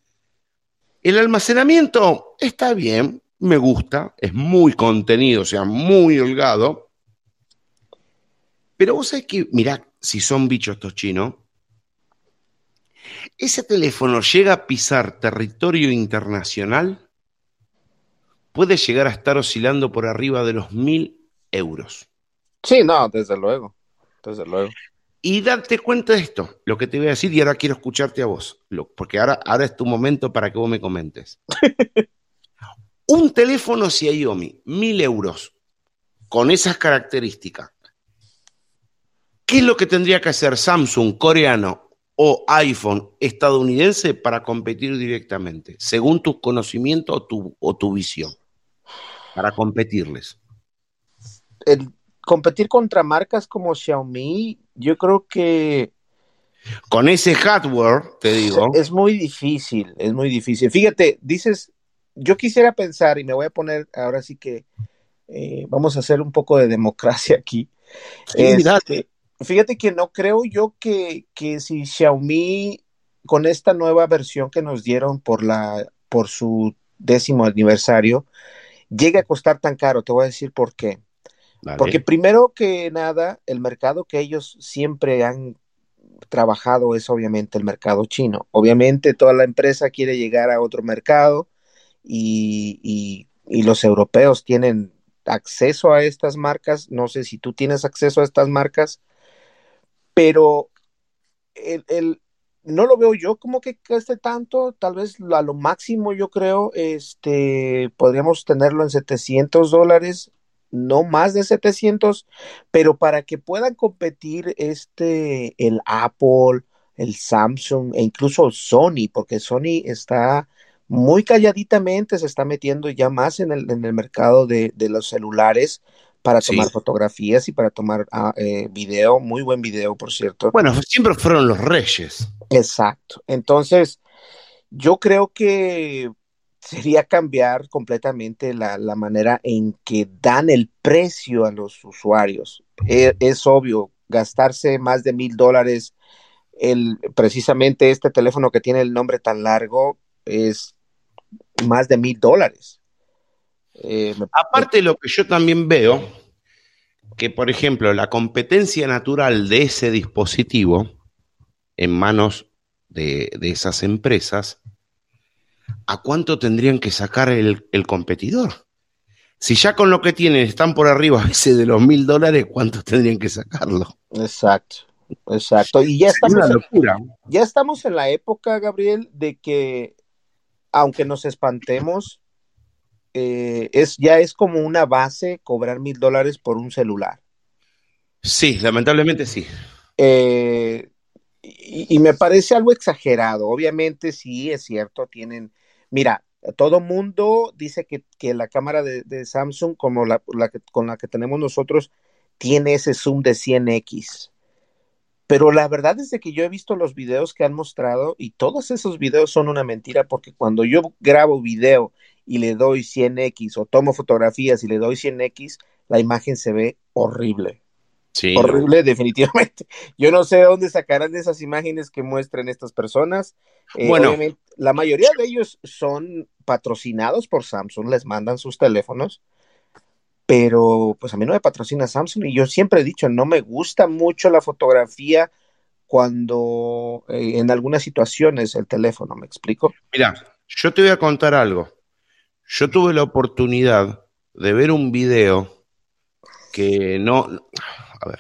El almacenamiento está bien, me gusta, es muy contenido, o sea, muy holgado. Pero vos sabés que, mirá, si son bichos estos chinos, ese teléfono llega a pisar territorio internacional, puede llegar a estar oscilando por arriba de los mil euros. Sí, no, desde luego, desde luego. Y date cuenta de esto, lo que te voy a decir, y ahora quiero escucharte a vos, porque ahora, ahora es tu momento para que vos me comentes. Un teléfono Xiaomi, mil euros, con esas características. ¿Qué es lo que tendría que hacer Samsung coreano o iPhone estadounidense para competir directamente, según tus conocimientos o tu, o tu visión, para competirles? El competir contra marcas como Xiaomi, yo creo que... Con ese hardware, te digo. Es muy difícil, es muy difícil. Fíjate, dices, yo quisiera pensar, y me voy a poner, ahora sí que eh, vamos a hacer un poco de democracia aquí. Este, Fíjate que no creo yo que, que si Xiaomi con esta nueva versión que nos dieron por la por su décimo aniversario llegue a costar tan caro. Te voy a decir por qué. Porque primero que nada, el mercado que ellos siempre han trabajado es obviamente el mercado chino. Obviamente toda la empresa quiere llegar a otro mercado y, y, y los europeos tienen acceso a estas marcas. No sé si tú tienes acceso a estas marcas pero el, no lo veo yo como que cueste tanto, tal vez a lo máximo yo creo, este, podríamos tenerlo en 700 dólares, no más de 700, pero para que puedan competir este, el Apple, el Samsung e incluso Sony, porque Sony está muy calladitamente, se está metiendo ya más en el, en el mercado de, de los celulares, para tomar fotografías y para tomar ah, eh, video, muy buen video, por cierto. Bueno, siempre fueron los reyes. Exacto. Entonces, yo creo que sería cambiar completamente la, manera en que dan el precio a los usuarios. E, es, obvio, gastarse más de mil dólares, el, precisamente este teléfono que tiene el nombre tan largo es más de mil dólares. Eh, Aparte lo que yo también veo, que por ejemplo la competencia natural de ese dispositivo en manos de, esas empresas, ¿a cuánto tendrían que sacar el, competidor? Si ya con lo que tienen están por arriba ese de los mil dólares, ¿cuánto tendrían que sacarlo? Exacto, exacto. Y ya estamos, ya estamos en la época, Gabriel, de que aunque nos espantemos, eh, es, ya es como una base cobrar mil dólares por un celular. Sí, lamentablemente sí. Eh, y, me parece algo exagerado. Obviamente sí, es cierto, tienen, mira, todo mundo dice que, la cámara de, Samsung, como la, que, con la que tenemos nosotros, tiene ese zoom de 100x. Pero la verdad es de que yo he visto los videos que han mostrado y todos esos videos son una mentira porque cuando yo grabo video y le doy 100x o tomo fotografías y le doy 100x, la imagen se ve horrible. Sí, horrible, definitivamente. Yo no sé de dónde sacarán esas imágenes que muestran estas personas. Eh, bueno, la mayoría de ellos son patrocinados por Samsung, les mandan sus teléfonos. pero pues a mí no me patrocina Samsung y yo siempre he dicho, no me gusta mucho la fotografía cuando eh, en algunas situaciones el teléfono, ¿me explico? Mira, yo te voy a contar algo. Yo tuve la oportunidad de ver un video que no, a ver,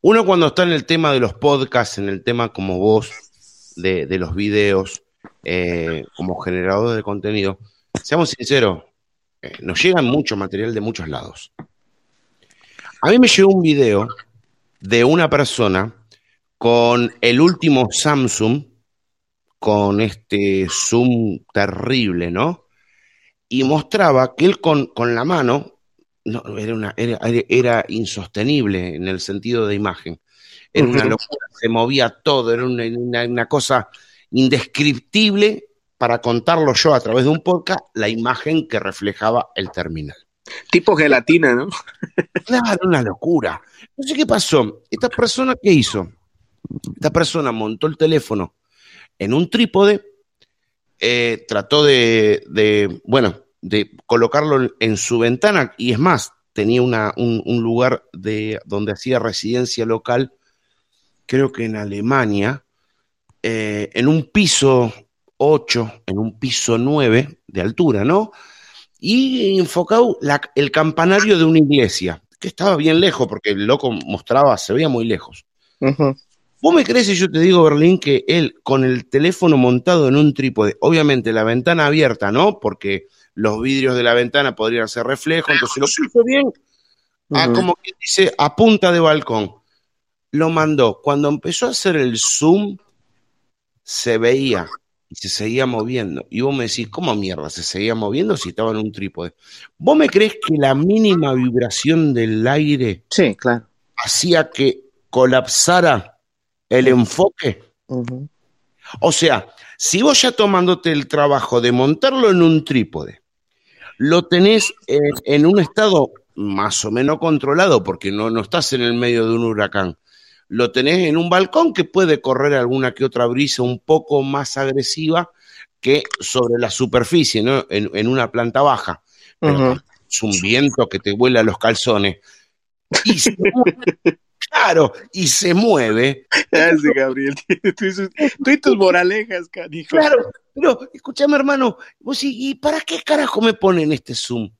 uno cuando está en el tema de los podcasts, en el tema como vos, de, los videos, eh, como generador de contenido, seamos sinceros, eh, nos llega mucho material de muchos lados. A mí me llegó un video de una persona con el último Samsung, con este zoom terrible, ¿no? Y mostraba que él con, con la mano, no, era, una, era, era, insostenible en el sentido de imagen. Era una locura, se movía todo, era una, una, una cosa indescriptible para contarlo yo a través de un podcast, la imagen que reflejaba el terminal. Tipo gelatina, ¿no? Claro, una locura. No sé qué pasó. Esta persona, ¿qué hizo? Esta persona montó el teléfono en un trípode, eh, trató de, bueno, de colocarlo en su ventana y es más, tenía una, un, lugar de, donde hacía residencia local, creo que en Alemania, eh, en un piso 8, en un piso 9 de altura, ¿no? Y enfocado el campanario de una iglesia, que estaba bien lejos, porque el loco mostraba, se veía muy lejos. ¿Vos me crees si yo te digo, Berlín, que él con el teléfono montado en un trípode, obviamente la ventana abierta, ¿no? Porque los vidrios de la ventana podrían ser reflejos, entonces lo puso bien, uh -huh. a, como que dice, a punta de balcón. Lo mandó. Cuando empezó a hacer el zoom, se veía y se seguía moviendo. Y vos me decís, ¿cómo mierda se seguía moviendo si estaba en un trípode? ¿Vos me crees que la mínima vibración del aire sí, claro. hacía que colapsara el enfoque? Uh -huh. O sea, si vos ya tomándote el trabajo de montarlo en un trípode, lo tenés en, en un estado más o menos controlado, porque no, no estás en el medio de un huracán, lo tenés en un balcón que puede correr alguna que otra brisa un poco más agresiva que sobre la superficie, ¿no? En, en una planta baja. Pero uh -huh. es un viento que te vuela los calzones. Y mueve, claro, y se mueve. Gracias, Gabriel. Tú, tú y tus moralejas, canijo. Claro, pero escúchame, hermano, vos, ¿y para qué carajo me ponen este Zoom?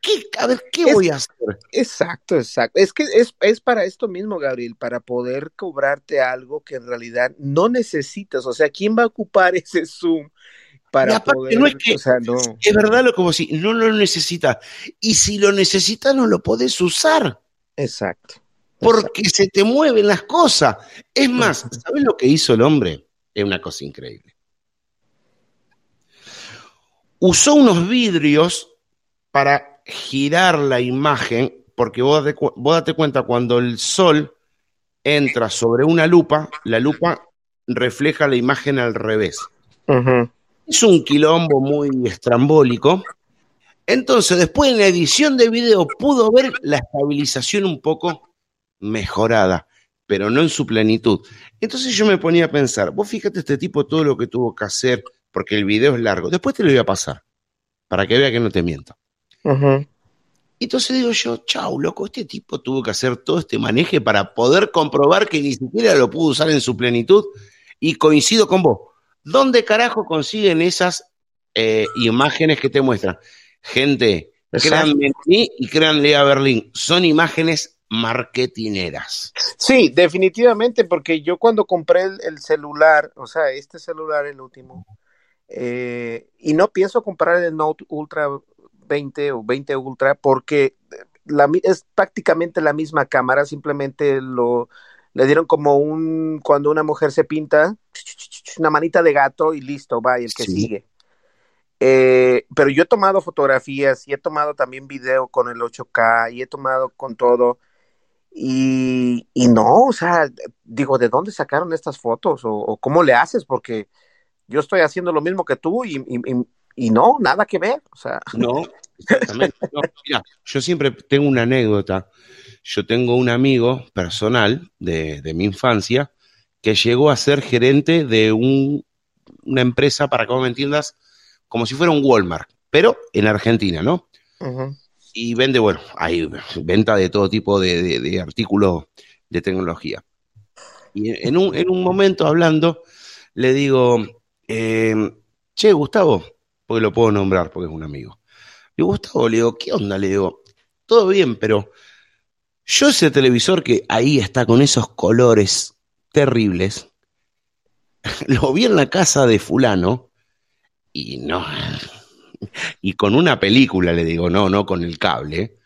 ¿Qué, a ver, ¿qué es, voy a hacer? Exacto, exacto. Es que es, es, para esto mismo, Gabriel, para poder cobrarte algo que en realidad no necesitas. O sea, ¿quién va a ocupar ese Zoom? Para poder, no es que, o sea, no. es verdad lo vos decís, no lo necesitas. Y si lo necesitas, no lo podés usar. Exacto. Porque exacto. se te mueven las cosas. Es más, ¿sabes lo que hizo el hombre? Es una cosa increíble. Usó unos vidrios para girar la imagen, porque vos date, vos date cuenta, cuando el sol entra sobre una lupa, la lupa refleja la imagen al revés. Uh -huh. Es un quilombo muy estrambólico. Entonces, después en la edición de video pudo ver la estabilización un poco mejorada, pero no en su plenitud. Entonces yo me ponía a pensar, vos fíjate este tipo todo lo que tuvo que hacer, porque el video es largo. Después te lo voy a pasar, para que vea que no te miento. Uh -huh. Entonces digo yo, chau, loco, este tipo tuvo que hacer todo este maneje para poder comprobar que ni siquiera lo pudo usar en su plenitud. Y coincido con vos. ¿Dónde carajo consiguen esas eh, imágenes que te muestran? Gente, Exacto. créanme en mí y créanle a Berlín, son imágenes marketineras. Sí, definitivamente, porque yo cuando compré el, el celular, o sea, este celular, el último, eh, y no pienso comprar el Note Ultra 20 o 20 Ultra porque la, es prácticamente la misma cámara, simplemente lo le dieron como un cuando una mujer se pinta una manita de gato y listo, va, y el que sí. sigue. Eh, pero yo he tomado fotografías y he tomado también video con el 8K y he tomado con todo. Y, y no, o sea, digo, ¿de dónde sacaron estas fotos? O, o, cómo le haces? Porque yo estoy haciendo lo mismo que tú y, y, y no, nada que ver. O sea. No, exactamente. No, mira, yo siempre tengo una anécdota. Yo tengo un amigo personal de, de mi infancia que llegó a ser gerente de un, una empresa, para que vos me entiendas, como si fuera un Walmart, pero en Argentina, ¿no? Uh -huh. Y vende, bueno, hay venta de todo tipo de, artículos de tecnología. Y en un, en un momento hablando, le digo, eh, che, Gustavo, porque lo puedo nombrar porque es un amigo. Le Gustavo, le digo, ¿qué onda? Le digo, todo bien, pero yo ese televisor que ahí está con esos colores terribles, lo vi en la casa de fulano y no, y con una película le digo, no, no con el cable,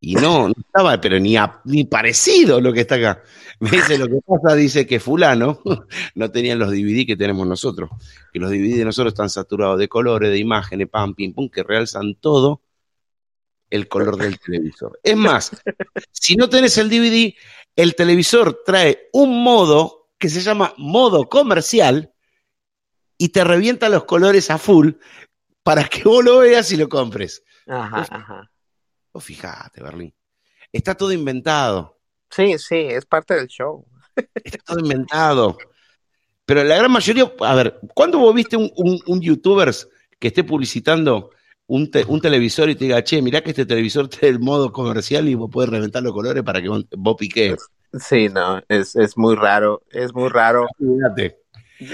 y no, no estaba, pero ni, ni parecido lo que está acá. Me dice, lo que pasa, dice que fulano no tenían los DVD que tenemos nosotros, que los DVD de nosotros están saturados de colores, de imágenes, pam, pim, pum, que realzan todo el color del televisor. Es más, si no tenés el DVD, el televisor trae un modo que se llama modo comercial y te revienta los colores a full para que vos lo veas y lo compres. Ajá, ajá. Vos fijate, Berlín. Está todo inventado. Sí, sí, es parte del show. Está todo inventado. Pero la gran mayoría, a ver, ¿cuándo vos viste un, un, youtuber que esté publicitando un, un, televisor y te diga, che, mirá que este televisor tiene el modo comercial y vos podés reventar los colores para que vos, piques? Sí, no, es, es, muy raro, es muy raro. Fíjate.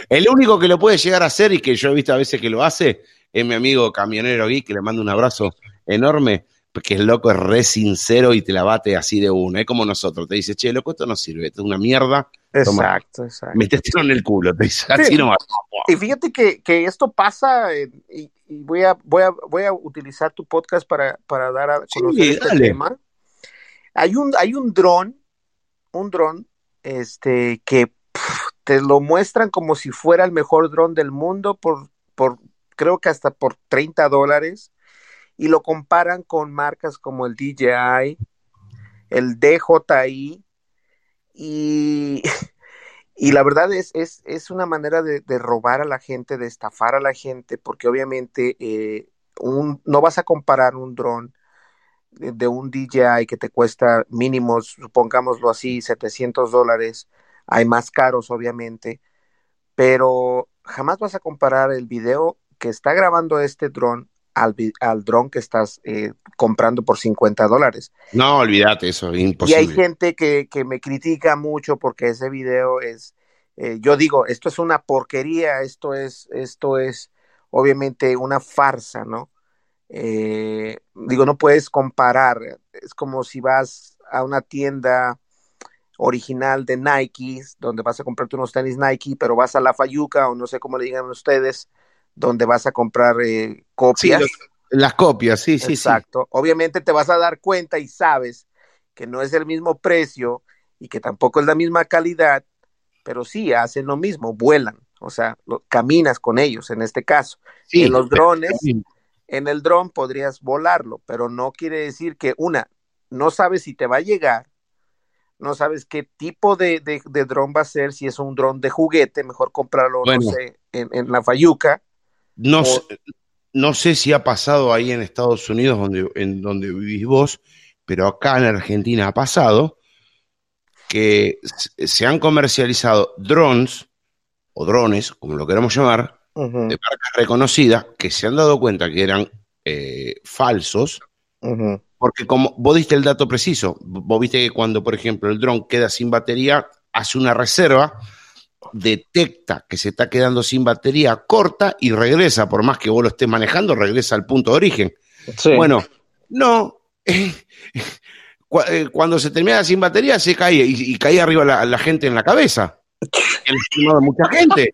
El único que lo puede llegar a hacer y que yo he visto a veces que lo hace es mi amigo camionero Gui, que le mando un abrazo enorme, porque el loco es re sincero y te la bate así de una. Es como nosotros, te dice, che, loco, esto no sirve, esto es una mierda. Exacto, exacto. Metete en el culo, te dice, así nomás. Y fíjate que, que esto pasa, y, voy, a, voy, a, voy a utilizar tu podcast para, para dar a conocer este tema. Hay un, hay un dron, un dron, este, que te lo muestran como si fuera el mejor dron del mundo por, por, creo que hasta por 30 dólares y lo comparan con marcas como el DJI, el DJI y, y la verdad es, es, es una manera de, robar a la gente, de estafar a la gente, porque obviamente eh, un, no vas a comparar un dron de, un DJI que te cuesta mínimo, supongámoslo así, 700 dólares, hay más caros obviamente, pero jamás vas a comparar el video que está grabando este dron al, al dron que estás eh, comprando por 50 dólares. No, olvídate, eso es imposible. Y hay gente que, me critica mucho porque ese video es, eh, yo digo, esto es una porquería, esto es, esto es obviamente una farsa, ¿no? Eh, digo, no puedes comparar, es como si vas a una tienda original de Nike, donde vas a comprarte unos tenis Nike, pero vas a la Fayuca o no sé cómo le digan ustedes, donde vas a comprar eh, copias. las copias, sí, sí. Exacto. Obviamente te vas a dar cuenta y sabes que no es el mismo precio y que tampoco es la misma calidad, pero sí hacen lo mismo, vuelan, o sea, caminas con ellos en este caso. en los drones, en el dron podrías volarlo, pero no quiere decir que una, no sabes si te va a llegar, no sabes qué tipo de, de, dron va a ser, si es un dron de juguete, mejor comprarlo, no sé, en, en la Fayuca no, sé, no sé si ha pasado ahí en Estados Unidos, donde, en donde vivís vos, pero acá en Argentina ha pasado que se han comercializado drones, o drones, como lo queramos llamar, de marcas reconocidas, que se han dado cuenta que eran eh, falsos, porque como vos diste el dato preciso, vos viste que cuando, por ejemplo, el dron queda sin batería, hace una reserva detecta que se está quedando sin batería, corta y regresa, por más que vos lo estés manejando, regresa al punto de origen. Bueno, no, eh, cuando se termina sin batería se cae y, cae arriba la, gente en la cabeza. Mucha gente.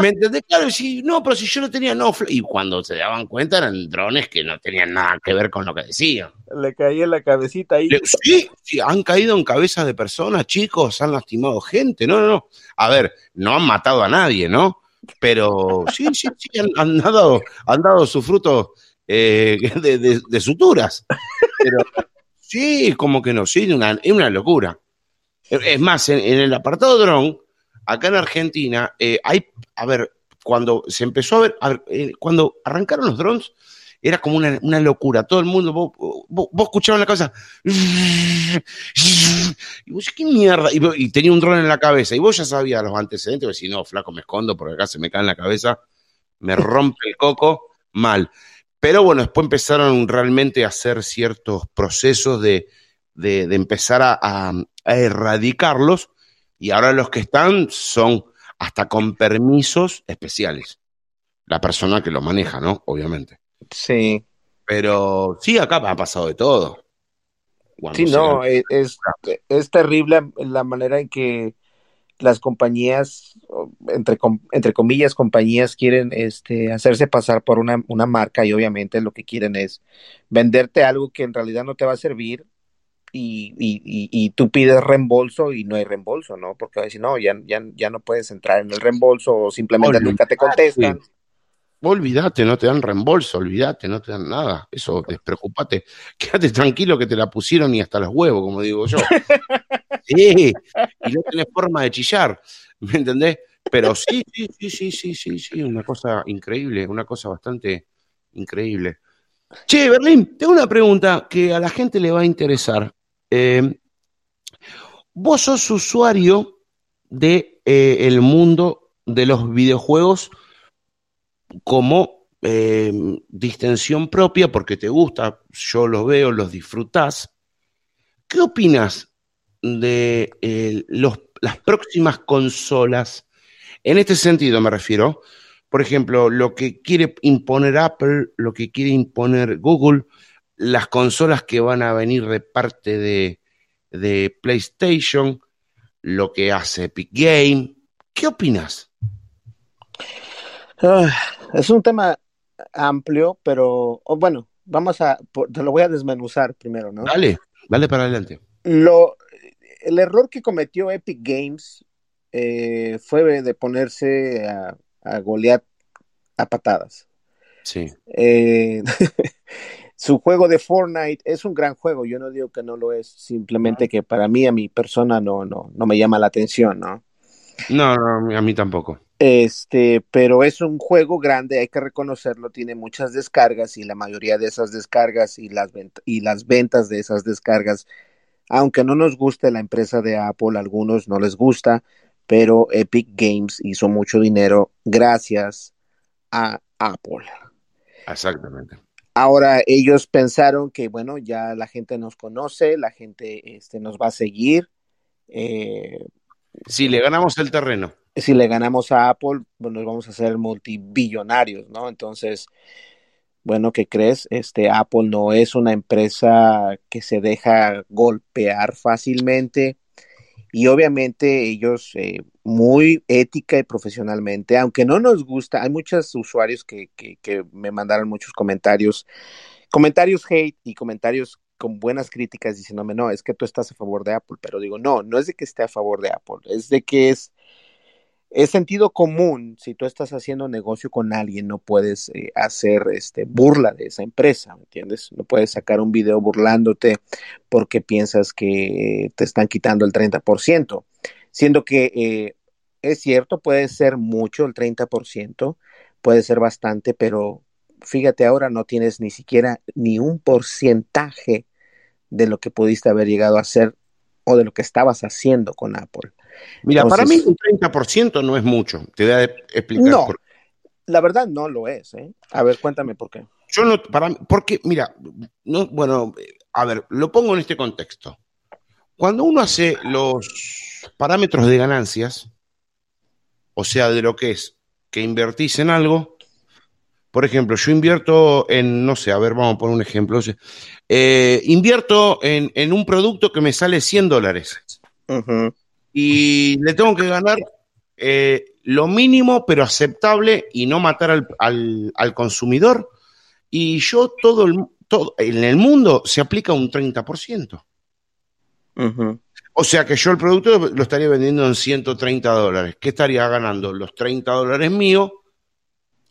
¿Me entendés? Claro, si, no, pero si yo no tenía no. Y cuando se daban cuenta eran drones que no tenían nada que ver con lo que decían. Le caía en la cabecita ahí. sí, sí, han caído en cabezas de personas, chicos, han lastimado gente. No, no, no. A ver, no han matado a nadie, ¿no? Pero sí, sí, sí, han, dado, han dado su fruto eh, de, suturas. Pero sí, como que no, sí, una, es una locura. Es más, en, en el apartado dron acá en Argentina eh, hay, a ver, cuando se empezó a ver, eh, cuando arrancaron los drones, era como una, locura. Todo el mundo, vos, vos, escuchabas la cabeza. Y vos, ¿qué mierda? Y, tenía un dron en la cabeza. Y vos ya sabías los antecedentes. Pues si no, flaco, me escondo porque acá se me cae en la cabeza. Me rompe el coco mal. Pero bueno, después empezaron realmente a hacer ciertos procesos de, de, empezar a, a, erradicarlos y ahora los que están son hasta con permisos especiales. La persona que lo maneja, ¿no? Obviamente. Sí. Pero sí, acá ha pasado de todo. sí, no, es, es, terrible la manera en que las compañías, entre, entre comillas, compañías quieren este, hacerse pasar por una, una marca y obviamente lo que quieren es venderte algo que en realidad no te va a servir y, y, y, tú pides reembolso y no hay reembolso, ¿no? Porque si no, ya, ya, ya no puedes entrar en el reembolso o simplemente nunca te contestan. Olvídate, no te dan reembolso, olvídate, no te dan nada. Eso, despreocupate. Quédate tranquilo que te la pusieron y hasta los huevos, como digo yo. Sí, y no tenés forma de chillar, ¿me entendés? Pero sí, sí, sí, sí, sí, sí, sí, una cosa increíble, una cosa bastante increíble. Che, Berlín, tengo una pregunta que a la gente le va a interesar. Eh, vos sos usuario de eh, mundo de los videojuegos como eh, distensión propia porque te gusta, yo los veo, los disfrutás. ¿Qué opinas de las próximas consolas? En este sentido me refiero, por ejemplo, lo que quiere imponer Apple, lo que quiere imponer Google, las consolas que van a venir de parte de, de PlayStation, lo que hace Epic Game. ¿Qué opinas? Es un tema amplio, pero bueno, vamos a, te lo voy a desmenuzar primero, ¿no? Dale, dale para adelante. Lo, el error que cometió Epic Games eh, fue de ponerse a, a golear a patadas. Sí. Eh, su juego de Fortnite es un gran juego, yo no digo que no lo es, simplemente que para mí, a mi persona, no, no, no me llama la atención, ¿no? No, no, a mí tampoco. Este, pero es un juego grande, hay que reconocerlo, tiene muchas descargas y la mayoría de esas descargas y las, y las ventas de esas descargas, aunque no nos guste la empresa de Apple, a algunos no les gusta, pero Epic Games hizo mucho dinero gracias a Apple. Exactamente. Ahora ellos pensaron que, bueno, ya la gente nos conoce, la gente este, nos va a seguir. Eh, si le ganamos el terreno. Si le ganamos a Apple, pues nos vamos a hacer multibillonarios, ¿no? Entonces, bueno, ¿qué crees? Este Apple no es una empresa que se deja golpear fácilmente y obviamente ellos eh, muy ética y profesionalmente, aunque no nos gusta, hay muchos usuarios que, que, me mandaron muchos comentarios, comentarios hate y comentarios con buenas críticas diciéndome, no, es que tú estás a favor de Apple, pero digo, no, no es de que esté a favor de Apple, es de que es es sentido común, si tú estás haciendo negocio con alguien, no puedes eh, hacer este, burla de esa empresa, ¿me entiendes? No puedes sacar un video burlándote porque piensas que te están quitando el 30%, siendo que eh, es cierto, puede ser mucho el 30%, puede ser bastante, pero fíjate ahora no tienes ni siquiera ni un porcentaje de lo que pudiste haber llegado a hacer o de lo que estabas haciendo con Apple. Mira, para mí un 30% no es mucho. Te voy a explicar. No, la verdad no lo es. ¿eh? A ver, cuéntame por qué. Yo no, para porque, mira, no, bueno, a ver, lo pongo en este contexto. Cuando uno hace los parámetros de ganancias, o sea, de lo que es que invertís en algo, por ejemplo, yo invierto en, no sé, a ver, vamos a poner un ejemplo. Eh, invierto en, en, un producto que me sale 100 dólares. Uh y le tengo que ganar eh, lo mínimo pero aceptable y no matar al, al, al consumidor. Y yo todo, el, todo en el mundo se aplica un 30%. Uh -huh. O sea que yo el producto lo estaría vendiendo en 130 dólares. ¿Qué estaría ganando? Los 30 dólares míos,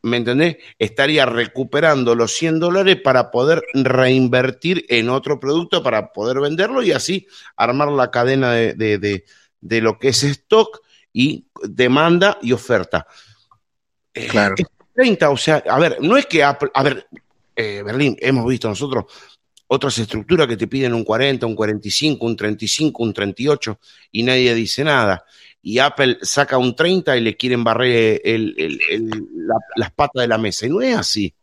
¿me entendés? Estaría recuperando los 100 dólares para poder reinvertir en otro producto, para poder venderlo y así armar la cadena de, de, de, de lo que es stock y demanda y oferta. Eh, claro. Eh, 30, o sea, a ver, no es que Apple, a ver, eh, Berlín, hemos visto nosotros otras estructuras que te piden un 40, un 45, un 35, un 38 y nadie dice nada. Y Apple saca un 30 y le quieren barrer el, el, el, la, las patas de la mesa. Y no es así.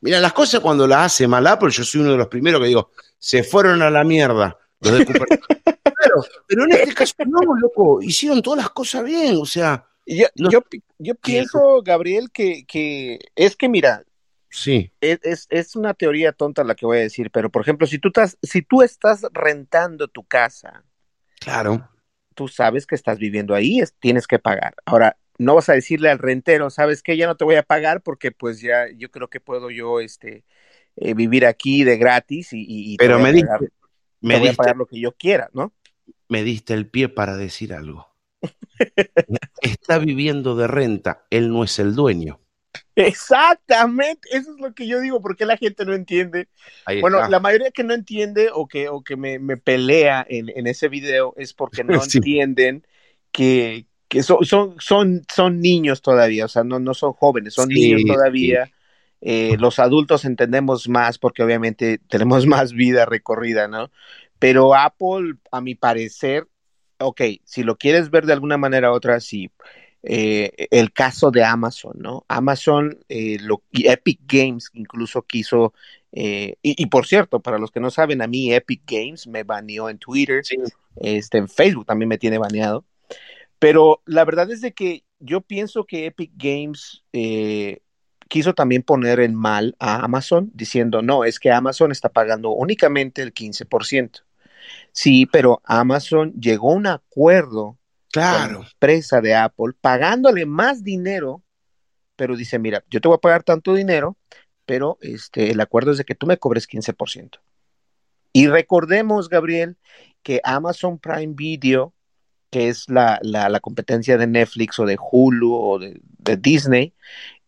Mira, las cosas cuando las hace mal Apple, yo soy uno de los primeros que digo, se fueron a la mierda los de claro, pero en este caso no, loco, hicieron todas las cosas bien, o sea. Yo, yo, pienso, Gabriel, que, que es que mira, Sí. Es, es, una teoría tonta la que voy a decir, pero por ejemplo, si tú estás, si tú estás rentando tu casa, claro. Tú sabes que estás viviendo ahí, tienes que pagar. Ahora, no vas a decirle al rentero, sabes que ya no te voy a pagar porque pues ya yo creo que puedo yo este eh, vivir aquí de gratis y, pero me diste, me voy a pagar lo que yo quiera, ¿no? Me diste el pie para decir algo. Está viviendo de renta, él no es el dueño. Exactamente, eso es lo que yo digo, porque la gente no entiende. bueno, la mayoría que no entiende o que, o que me, pelea en, ese video es porque no entienden que, son, son, son, son niños todavía, o sea, no, no son jóvenes, son niños todavía. Eh, los adultos entendemos más porque obviamente tenemos más vida recorrida, ¿no? Pero Apple, a mi parecer, ok, si lo quieres ver de alguna manera u otra, sí. Eh, el caso de Amazon, ¿no? Amazon eh, lo, Epic Games incluso quiso, eh, y, por cierto, para los que no saben, a mí Epic Games me baneó en Twitter, este, en Facebook también me tiene baneado, pero la verdad es de que yo pienso que Epic Games quiso también poner en mal a Amazon, diciendo, no, es que Amazon está pagando únicamente el 15%. Sí, pero Amazon llegó a un acuerdo claro. la empresa de Apple, pagándole más dinero, pero dice, mira, yo te voy a pagar tanto dinero, pero este, el acuerdo es de que tú me cobres 15%. Y recordemos, Gabriel, que Amazon Prime Video, que es la, la, competencia de Netflix o de Hulu o de, Disney,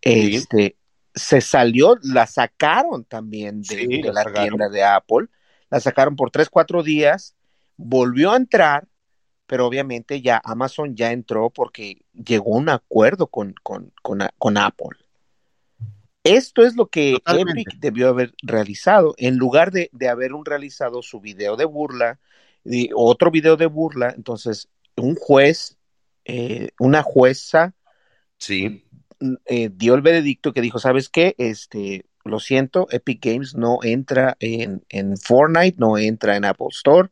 este, se salió, la sacaron también de, la tienda de Apple, la sacaron por 3, 4 días, volvió a entrar pero obviamente ya Amazon ya entró porque llegó a un acuerdo con, con, Apple. Esto es lo que Epic debió haber realizado, en lugar de, haber un realizado su video de burla, y otro video de burla, entonces un juez, eh, una jueza, sí. Eh, dio el veredicto que dijo, ¿sabes qué? Este, lo siento, Epic Games no entra en, en Fortnite, no entra en Apple Store,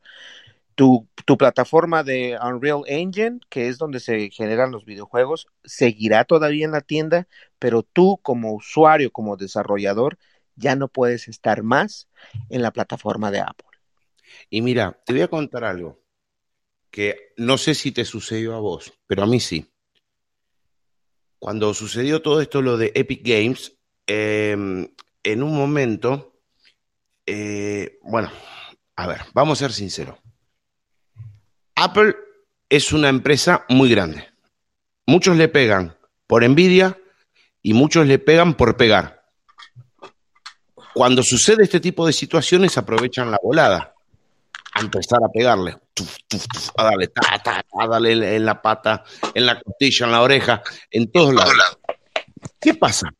tu, plataforma de Unreal Engine, que es donde se generan los videojuegos, seguirá todavía en la tienda, pero tú como usuario, como desarrollador, ya no puedes estar más en la plataforma de Apple. Y mira, te voy a contar algo que no sé si te sucedió a vos, pero a mí sí. Cuando sucedió todo esto, lo de Epic Games, em, en un momento, eh, bueno, a ver, vamos a ser sinceros. Apple es una empresa muy grande. Muchos le pegan por envidia y muchos le pegan por pegar. Cuando sucede este tipo de situaciones, aprovechan la volada a empezar a pegarle, a darle, a darle en la pata, en la costilla, en la oreja, en todos lados. ¿Qué pasa?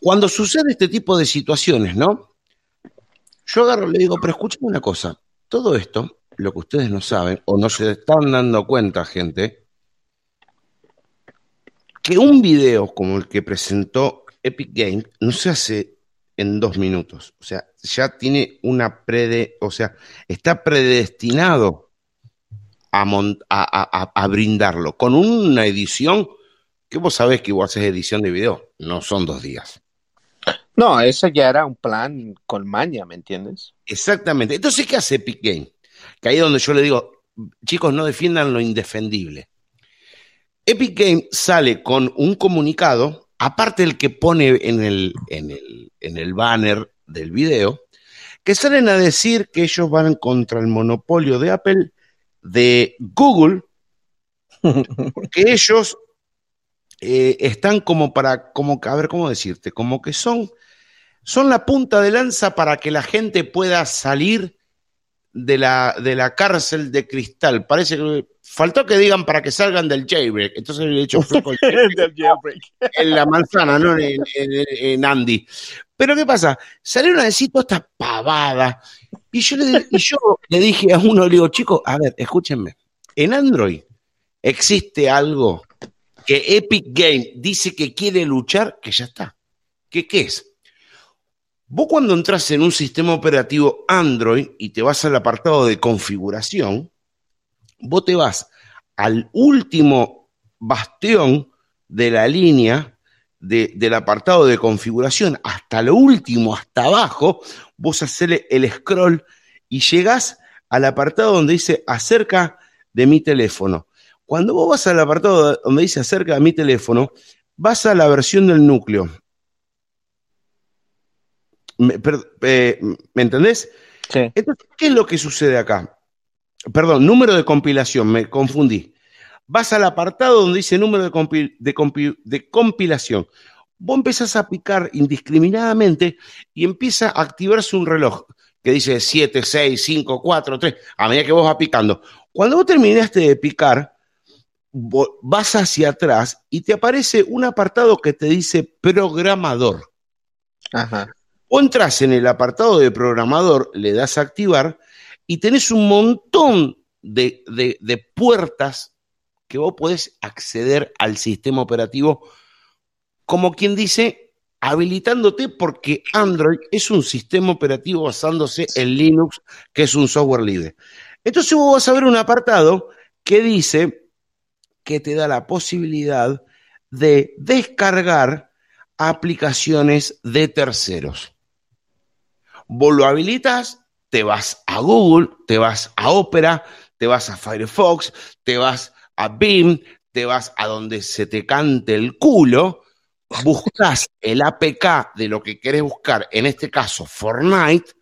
Cuando sucede este tipo de situaciones, ¿no? Yo agarro y le digo, pero escúchame una cosa, todo esto lo que ustedes no saben o no se están dando cuenta, gente, que un video como el que presentó Epic Games no se hace en dos minutos. O sea, ya tiene una prede, o sea, está predestinado a, a, brindarlo con una edición que vos sabés que vos haces edición de video, no son dos días. No, eso ya era un plan con maña, ¿me entiendes? Exactamente. Entonces, ¿qué hace Epic Games? Que ahí es donde yo le digo, chicos, no defiendan lo indefendible. Epic Games sale con un comunicado, aparte del que pone en el, en el, en el banner del video, que salen a decir que ellos van contra el monopolio de Apple, de Google, que ellos eh, están como para, como, a ver cómo decirte, como que son, son la punta de lanza para que la gente pueda salir de la, de la cárcel de cristal. Parece que faltó que digan para que salgan del jailbreak. Entonces le he hecho en la manzana, no en, Andy. Pero ¿qué pasa? Salieron a decir toda esta pavada. Y yo, le, y yo le dije a uno, le digo, chicos, a ver, escúchenme. En Android existe algo que Epic Game dice que quiere luchar, que ya está. ¿Qué, qué es? Vos cuando entras en un sistema operativo Android y te vas al apartado de configuración, vos te vas al último bastión de la línea del apartado de configuración hasta lo último, hasta abajo, vos haces el scroll y llegás al apartado donde dice acerca de mi teléfono. Cuando vos vas al apartado donde dice acerca de mi teléfono, vas a la versión del núcleo. ¿Me, eh, entendés? Sí. Entonces, ¿qué es lo que sucede acá? Perdón, número de compilación, me confundí. Vas al apartado donde dice número de, de compilación. Vos empezás a picar indiscriminadamente y empieza a activarse un reloj que dice 7, 6, 5, 4, 3, a medida que vos vas picando. Cuando vos terminaste de picar, vas hacia atrás y te aparece un apartado que te dice programador. Ajá. O entras en el apartado de programador, le das a activar y tenés un montón de, puertas que vos podés acceder al sistema operativo, como quien dice, habilitándote porque Android es un sistema operativo basándose en Linux, que es un software libre. Entonces vos vas a ver un apartado que dice que te da la posibilidad de descargar aplicaciones de terceros. Vos lo habilitas, te vas a Google, te vas a Opera, te vas a Firefox, te vas a Bing, te vas a donde se te cante el culo, buscas el APK de lo que querés buscar, en este caso Fortnite,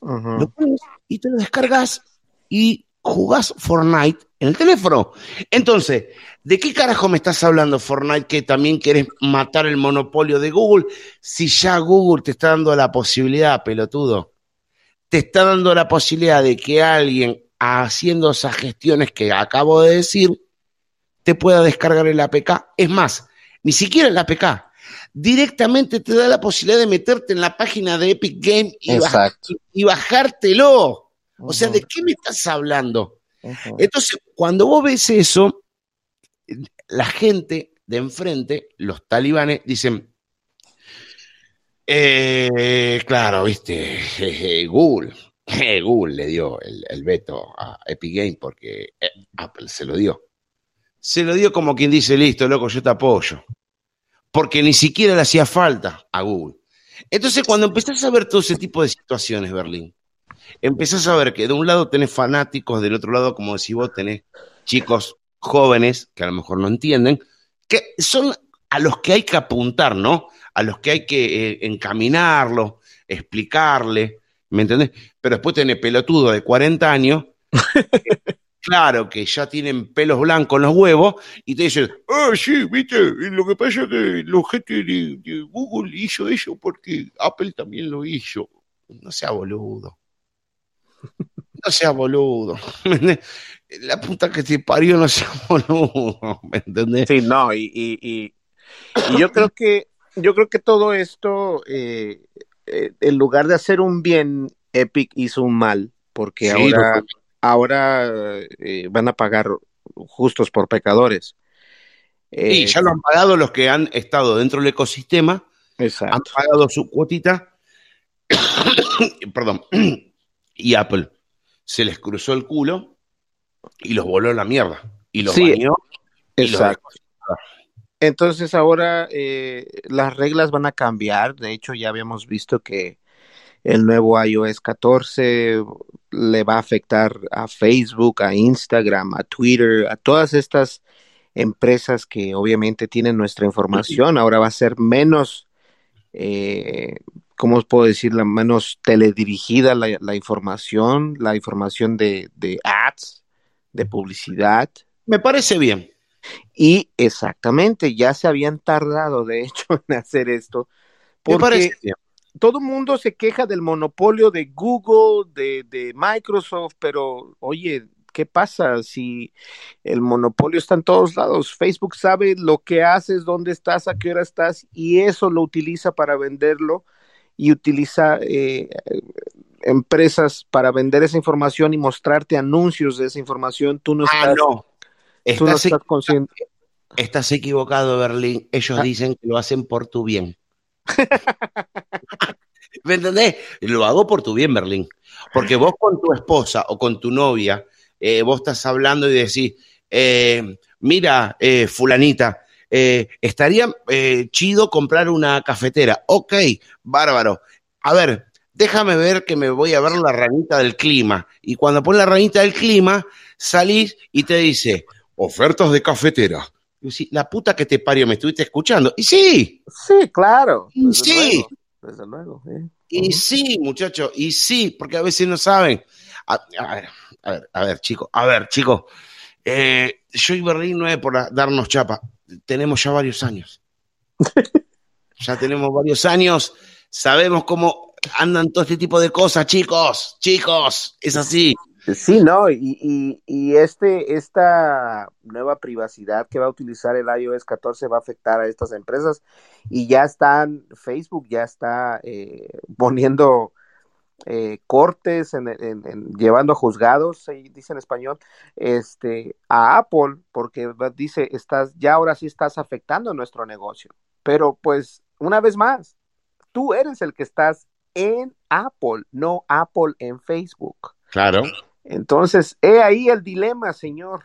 lo pones y te lo descargas y jugás Fortnite en el teléfono. Entonces, ¿de qué carajo me estás hablando, Fortnite, que también quieres matar el monopolio de Google? Si ya Google te está dando la posibilidad, pelotudo, te está dando la posibilidad de que alguien haciendo esas gestiones que acabo de decir, te pueda descargar el APK. Es más, ni siquiera el APK. Directamente te da la posibilidad de meterte en la página de Epic Game y bajártelo. O sea, ¿de qué me estás hablando? Entonces, cuando vos ves eso, la gente de enfrente, los talibanes, dicen, eh, claro, viste, Google, Google le dio el, veto a Epic Games porque eh, Apple se lo dio. Se lo dio como quien dice, listo, loco, yo te apoyo. Porque ni siquiera le hacía falta a Google. Entonces, cuando empezás a ver todo ese tipo de situaciones, Berlín, empezás a ver que de un lado tenés fanáticos, del otro lado, como decís vos, tenés chicos jóvenes que a lo mejor no entienden, que son a los que hay que apuntar, ¿no? A los que hay que eh, encaminarlo, explicarle, ¿me entendés? Pero después tenés pelotudo de 40 años, claro que ya tienen pelos blancos en los huevos, y te dicen, ah, sí, viste, lo que pasa es que los gente de Google hizo eso porque Apple también lo hizo. No sea boludo. No sea boludo. La puta que te parió no sea boludo. ¿Me entendés? Sí, no, y, y, yo creo que yo creo que todo esto, eh, eh, en lugar de hacer un bien, Epic hizo un mal, porque ahora, ahora eh, van a pagar justos por pecadores. y ya lo han pagado los que han estado dentro del ecosistema, Exacto. han pagado su cuotita, perdón, y Apple se les cruzó el culo y los voló a la mierda. Y los bañó. exacto. Entonces ahora eh, las reglas van a cambiar. De hecho, ya habíamos visto que el nuevo iOS 14 le va a afectar a Facebook, a Instagram, a Twitter, a todas estas empresas que obviamente tienen nuestra información. Ahora va a ser menos eh, ¿cómo os puedo decir? La menos teledirigida la, información, la información de, ads, de publicidad. Me parece bien. Y exactamente, ya se habían tardado, de hecho, en hacer esto. Porque Me parece bien. todo el mundo se queja del monopolio de Google, de, de Microsoft, pero oye, ¿qué pasa si el monopolio está en todos lados? Facebook sabe lo que haces, dónde estás, a qué hora estás, y eso lo utiliza para venderlo y utiliza eh, empresas para vender esa información y mostrarte anuncios de esa información, tú no ah, estás, no. Estás, consciente. Estás equivocado, Berlín. Ellos ah. dicen que lo hacen por tu bien. ¿Me entendés? Lo hago por tu bien, Berlín. Porque vos con tu esposa o con tu novia, eh, vos estás hablando y decís, eh, mira, eh, fulanita, eh, estaría eh, chido comprar una cafetera. Ok, bárbaro. A ver, déjame ver que me voy a ver la ranita del clima. Y cuando pones la ranita del clima, salís y te dice, ofertas de cafetera. Y decís, la puta que te parió, me estuviste escuchando. Y sí, Sí, claro. Y desde sí. luego, desde luego. sí. y sí, muchachos, y sí, porque a veces no saben. A, a ver, a ver, a ver, chicos, a ver, chicos. Eh, yo y Berlín no es por darnos chapa. Tenemos ya varios años. ya tenemos varios años. Sabemos cómo andan todo este tipo de cosas, chicos, chicos. Es así. Sí, no, y, y, este, esta nueva privacidad que va a utilizar el iOS 14 va a afectar a estas empresas y ya están, Facebook ya está eh, poniendo eh, cortes, en, en- en- llevando a juzgados, ahí dice en español, este, a Apple, porque dice, estás, ya ahora sí estás afectando nuestro negocio. Pero pues, una vez más, tú eres el que estás en Apple, no Apple en Facebook. Claro. Entonces, he ahí el dilema, señor.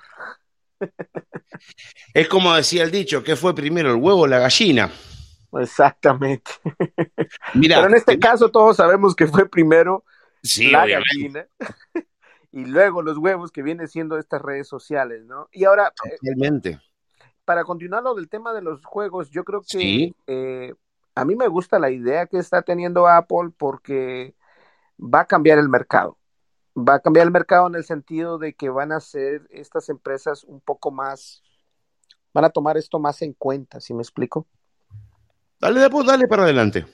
Es como decía el dicho, ¿qué fue primero, el huevo o la gallina? Exactamente. Mira, Pero en este caso todos sabemos que fue primero sí, la obviamente, gallina y luego los huevos que vienen siendo estas redes sociales, ¿no? Y ahora, eh, totalmente. para continuar lo del tema de los juegos, yo creo que Sí. eh, a mí me gusta la idea que está teniendo Apple porque va a cambiar el mercado. Va a cambiar el mercado en el sentido de que van a ser estas empresas un poco más, van a tomar esto más en cuenta, ¿sí me explico? Dale, después, dale para adelante.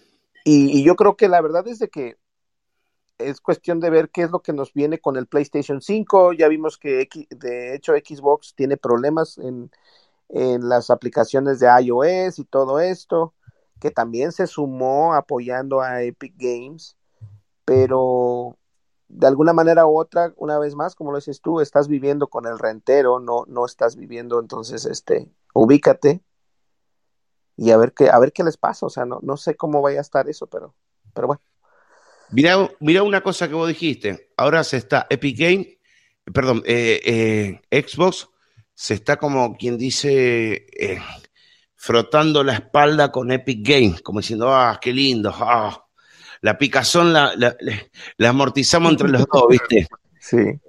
Y, yo creo que la verdad es de que es cuestión de ver qué es lo que nos viene con el PlayStation 5. Ya vimos que de hecho Xbox tiene problemas en, en las aplicaciones de iOS y todo esto, que también se sumó apoyando a Epic Games, pero de alguna manera u otra, una vez más, como lo dices tú, estás viviendo con el rentero, no, no estás viviendo, entonces, este, ubícate y a ver qué, a ver qué les pasa, o sea, no, no sé cómo vaya a estar eso, pero, pero bueno. Mirá, mirá una cosa que vos dijiste. Ahora se está Epic Game, perdón, eh, eh, Xbox se está como quien dice eh, frotando la espalda con Epic Game, como diciendo, ah, qué lindo, ah. La picazón la, la, la- amortizamos entre los dos, ¿viste? Sí.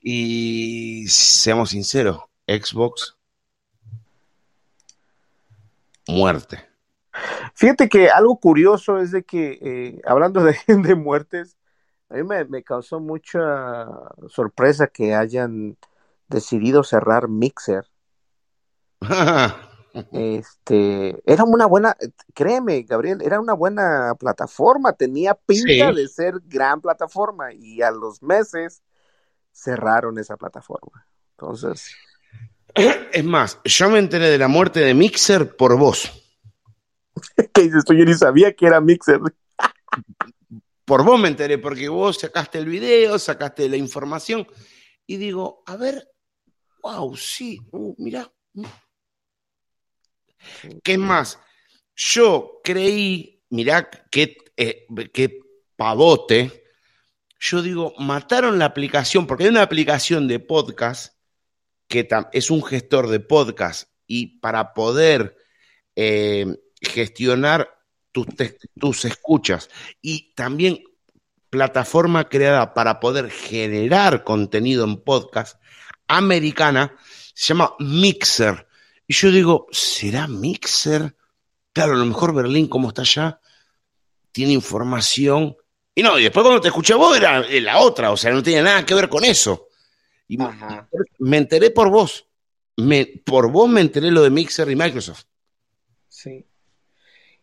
Y seamos sinceros, Xbox, muerte. Fíjate que algo curioso es de que, eh, hablando de, de muertes, a mí me, me causó mucha sorpresa que hayan decidido cerrar Mixer. Este, era una buena, créeme, Gabriel, era una buena plataforma, tenía pinta Sí. de ser gran plataforma y a los meses cerraron esa plataforma. Entonces, Es más, yo me enteré de la muerte de Mixer por vos. ¿qué dices tú? Yo ni sabía que era Mixer. Por vos me enteré, porque vos sacaste el video, sacaste la información, y digo, a ver, wow, sí, uh, mirá. ¿Qué es más? Yo creí, mirá qué, eh, qué pavote, yo digo, mataron la aplicación, porque hay una aplicación de podcast que es un gestor de podcast, y para poder eh, gestionar tus, tus escuchas y también plataforma creada para poder generar contenido en podcast americana, se llama Mixer. Y yo digo, ¿será Mixer? Claro, a lo mejor Berlín, como está allá, tiene información. Y no, y después cuando te escuché vos era eh, la otra, o sea, no tenía nada que ver con eso. Y me- enteré por vos. Me, por vos me enteré lo de Mixer y Microsoft. Sí.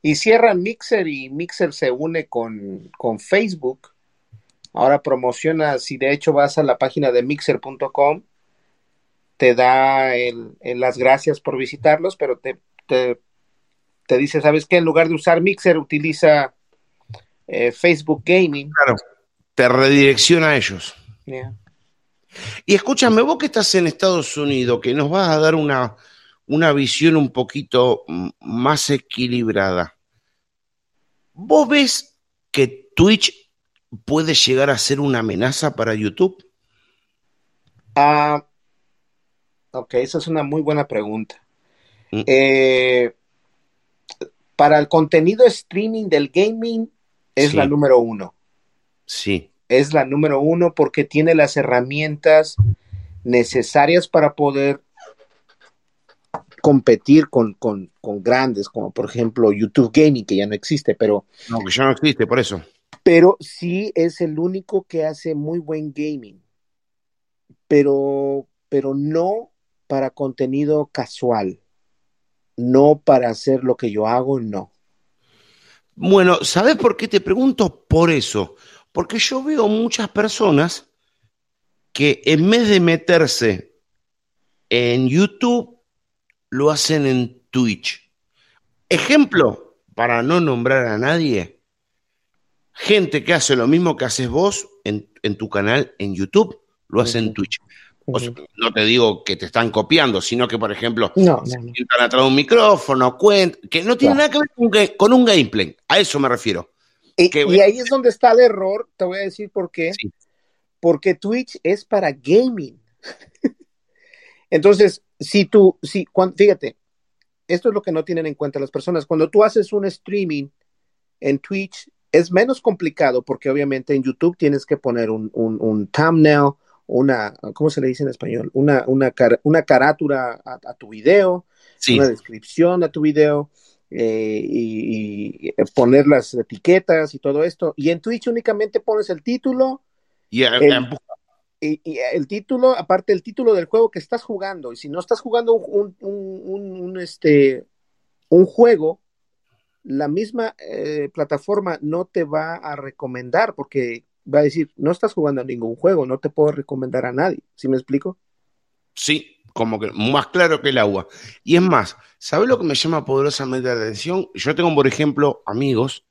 Y cierran Mixer y Mixer se une con, con Facebook. Ahora promociona, si de hecho vas a la página de mixer.com, te da el, el las gracias por visitarlos, pero te, te, te dice, ¿sabes qué? En lugar de usar Mixer, utiliza eh, Facebook Gaming. Claro. Te redirecciona a ellos. Yeah. Y escúchame, vos que estás en Estados Unidos, que nos vas a dar una, una visión un poquito más equilibrada. ¿Vos ves que Twitch puede llegar a ser una amenaza para YouTube? Ah, ok, esa es una muy buena pregunta. Mm. Eh, para el contenido streaming del gaming es Sí. la número uno. Sí, Es la número uno porque tiene las herramientas necesarias para poder competir con, con- con grandes, como por ejemplo YouTube Gaming, que ya no existe, pero, no, que ya no existe, por eso. pero sí es el único que hace muy buen gaming, pero, pero no para contenido casual, no para hacer lo que yo hago, no. Bueno, ¿sabes por qué te pregunto? Por eso. Porque yo veo muchas personas que en vez de meterse en YouTube, lo hacen en Twitch. Ejemplo, para no nombrar a nadie, gente que hace lo mismo que haces vos en, en tu canal en YouTube, lo hace en. Twitch. O sea, no te digo que te están copiando, sino que, por ejemplo, No, se no, atrás de un micrófono, cuentan, que no tiene Claro. nada que ver con, con un gameplay. A eso me refiero. Y, ahí es donde está el error, te voy a decir por qué. Sí. Porque Twitch es para gaming. Entonces, si tú, si, cuan- fíjate, esto es lo que no tienen en cuenta las personas. Cuando tú haces un streaming en Twitch, es menos complicado porque obviamente en YouTube tienes que poner un, un, un thumbnail, una, ¿cómo se le dice en español? Una, una, car- una carátula a, a tu video, Sí, una descripción a tu video eh, y, y poner las etiquetas y todo esto. Y en Twitch únicamente pones el título y a- el- y, y el título, aparte el título del juego que estás jugando. Y si no estás jugando un, un- un- un, este, un juego, la misma eh, plataforma no te va a recomendar porque va a decir, no estás jugando a ningún juego, no te puedo recomendar a nadie. ¿Sí me explico? Sí, como que más claro que el agua. Y es más, ¿sabes lo que me llama poderosamente la atención? Yo tengo, por ejemplo, amigos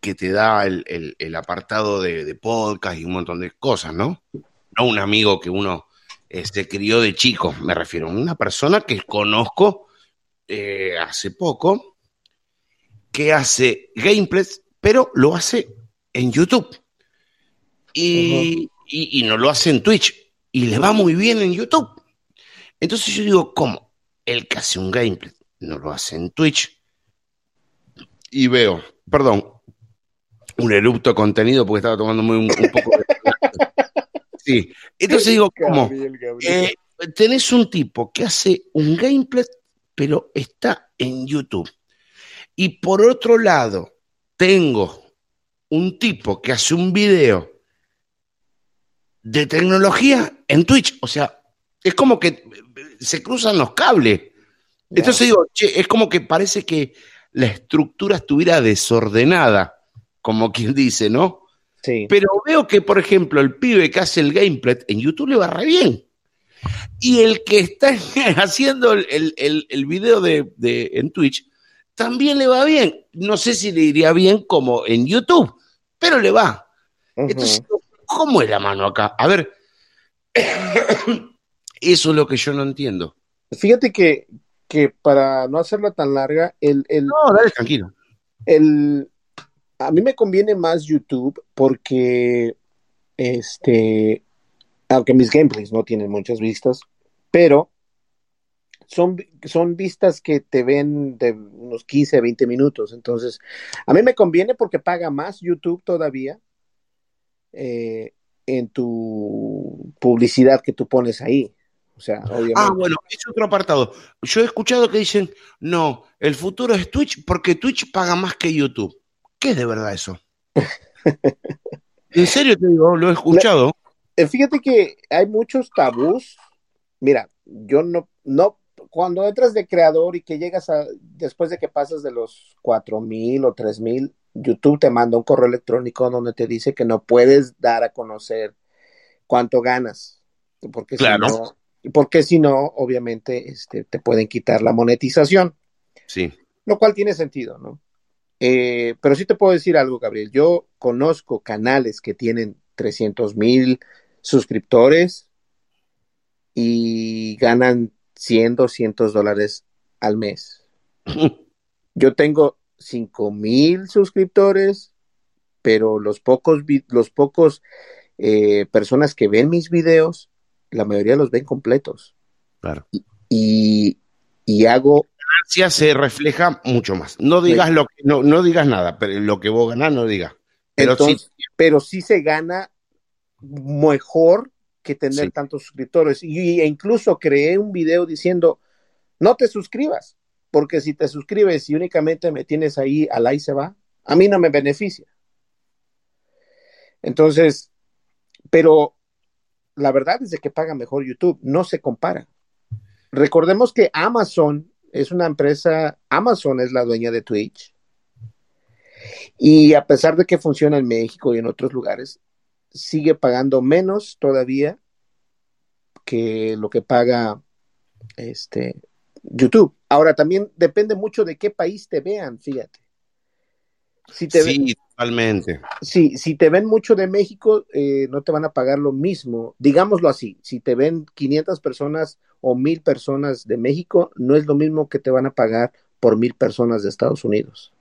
que te da el, el- el apartado de, de podcast y un montón de cosas, ¿no? No un amigo que uno eh, se crió de chico, me refiero a una persona que conozco eh, hace poco, que hace gameplays, pero lo hace en YouTube. Y, y- y no lo hace en Twitch. Y le va muy bien en YouTube. Entonces yo digo, ¿cómo? El que hace un gameplay no lo hace en Twitch. Y veo, perdón, un erupto de contenido porque estaba tomando un, un poco de... Sí, entonces digo, ¿cómo? Eh, tenés un tipo que hace un gameplay, pero está en YouTube. Y por otro lado, tengo un tipo que hace un video de tecnología en Twitch. O sea, es como que se cruzan los cables. Entonces digo, che, es como que parece que la estructura estuviera desordenada, como quien dice, ¿no? Sí. Pero veo que, por ejemplo, el pibe que hace el gameplay en YouTube le va re bien. Y el que está haciendo el, el- el- video de, de- en Twitch también le va bien. No sé si le iría bien como en YouTube, pero le va. Entonces, ¿cómo es la mano acá? A ver, eso es lo que yo no entiendo. Fíjate que, que para no hacerla tan larga, el, el, No, dale, tranquilo. el, a mí me conviene más YouTube porque, este, aunque mis gameplays no tienen muchas vistas, pero son, son vistas que te ven de unos 15, 20 minutos. Entonces, a mí me conviene porque paga más YouTube todavía eh, en tu publicidad que tú pones ahí. O sea, obviamente. Ah, bueno, es otro apartado. Yo he escuchado que dicen, no, el futuro es Twitch porque Twitch paga más que YouTube. ¿Qué es de verdad eso? en serio te digo, lo he escuchado. Eh, Fíjate que hay muchos tabús. Mira, yo no, no, cuando entras de creador y que llegas a, después de que pasas de los cuatro mil o tres mil, YouTube te manda un correo electrónico donde te dice que no puedes dar a conocer cuánto ganas. Porque Claro. si no, porque si no, obviamente, este, te pueden quitar la monetización Sí. lo cual tiene sentido, ¿no? Eh, pero sí te puedo decir algo, Gabriel. Yo conozco canales que tienen 300 mil suscriptores y ganan 100, 200 dólares al mes. Yo tengo 5 mil suscriptores pero los pocos, los pocos eh, personas que ven mis videos, la mayoría los ven completos. Claro. Y, y hago se refleja mucho más. No digas lo que, no, no digas nada, pero lo que vos ganás no digas. Pero sí. Pero sí se gana mejor que tener tantos suscriptores. Y, e incluso creé un video diciendo, no te suscribas, porque si te suscribes y únicamente me tienes ahí, al ahí se va, a mí no me beneficia. Entonces, pero la verdad es de que paga mejor YouTube, no se compara. Recordemos que Amazon es una empresa, Amazon es la dueña de Twitch. Y a pesar de que funciona en México y en otros lugares, sigue pagando menos todavía que lo que paga este YouTube. Ahora también depende mucho de qué país te vean, fíjate. Si te sí, totalmente. Sí, si te ven mucho de México, eh, no te van a pagar lo mismo. Digámoslo así, si te ven 500 personas o 1000 personas de México, no es lo mismo que te van a pagar por 1000 personas de Estados Unidos.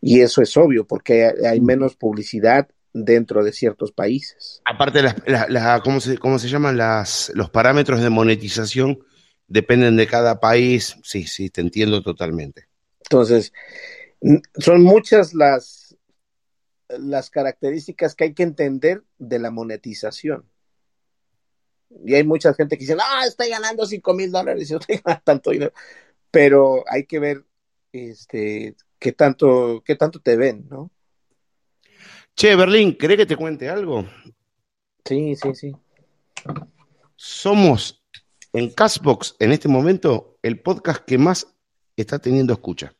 Y eso es obvio, porque hay menos publicidad dentro de ciertos países. Aparte, ¿cómo, se, ¿cómo se llaman las, los parámetros de monetización? Dependen de cada país. Sí, sí, te entiendo totalmente. Entonces, son muchas las, las características que hay que entender de la monetización. Y hay mucha gente que dice, ah, estoy ganando 5 mil dólares, yo estoy ganando tanto dinero. Pero hay que ver este, qué, tanto, qué tanto te ven, ¿no? Che, Berlín, ¿cree que te cuente algo? Sí, sí, sí. Somos en Castbox en este momento el podcast que más está teniendo escucha.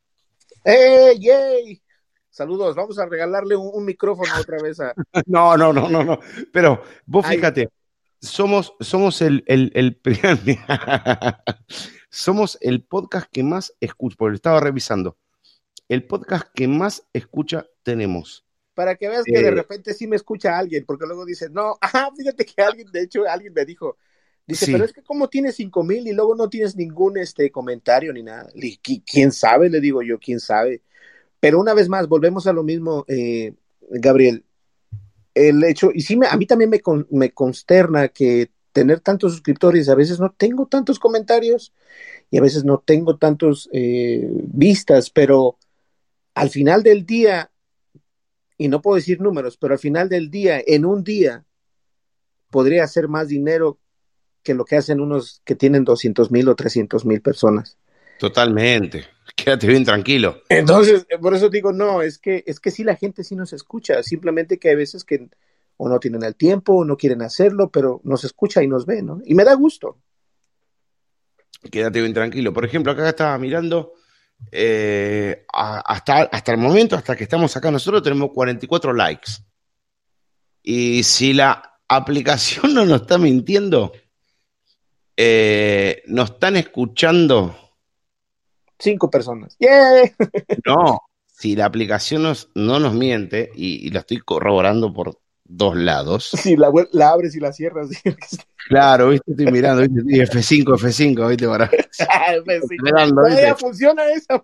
¡Eh, yay! Saludos, vamos a regalarle un, micrófono otra vez a. no, no, no, no, no. Pero vos fíjate, somos, somos el, el, el somos el podcast que más escucha, porque lo estaba revisando. El podcast que más escucha tenemos. Para que veas que de repente sí me escucha alguien, porque luego dice, no, ajá, fíjate que alguien, de hecho, alguien me dijo, Dice, pero es que como tienes cinco mil y luego no tienes ningún este comentario ni nada. ¿Quién sabe? Le digo yo, ¿quién sabe? Pero una vez más, volvemos a lo mismo, eh, Gabriel. El hecho, y sí, me, a mí también me, me consterna que tener tantos suscriptores, a veces no tengo tantos comentarios y a veces no tengo tantos eh, vistas, pero al final del día, y no puedo decir números, pero al final del día, en un día, podría hacer más dinero que lo que hacen unos que tienen 200 mil o 300 mil personas. Totalmente. Quédate bien tranquilo. Entonces, por eso digo, no, es que, es que sí la gente sí nos escucha, simplemente que hay veces que o no tienen el tiempo o no quieren hacerlo, pero nos escucha y nos ve, ¿no? Y me da gusto. Quédate bien tranquilo. Por ejemplo, acá estaba mirando, eh, hasta, hasta el momento, hasta que estamos acá nosotros, tenemos 44 likes. Y si la aplicación no nos está mintiendo, eh, nos están escuchando. Cinco personas. no, si la aplicación no nos miente, y, la estoy corroborando por dos lados. Si la, la abres y la cierras. claro, viste, estoy mirando, F5, F5, viste, para. F5. funciona esa,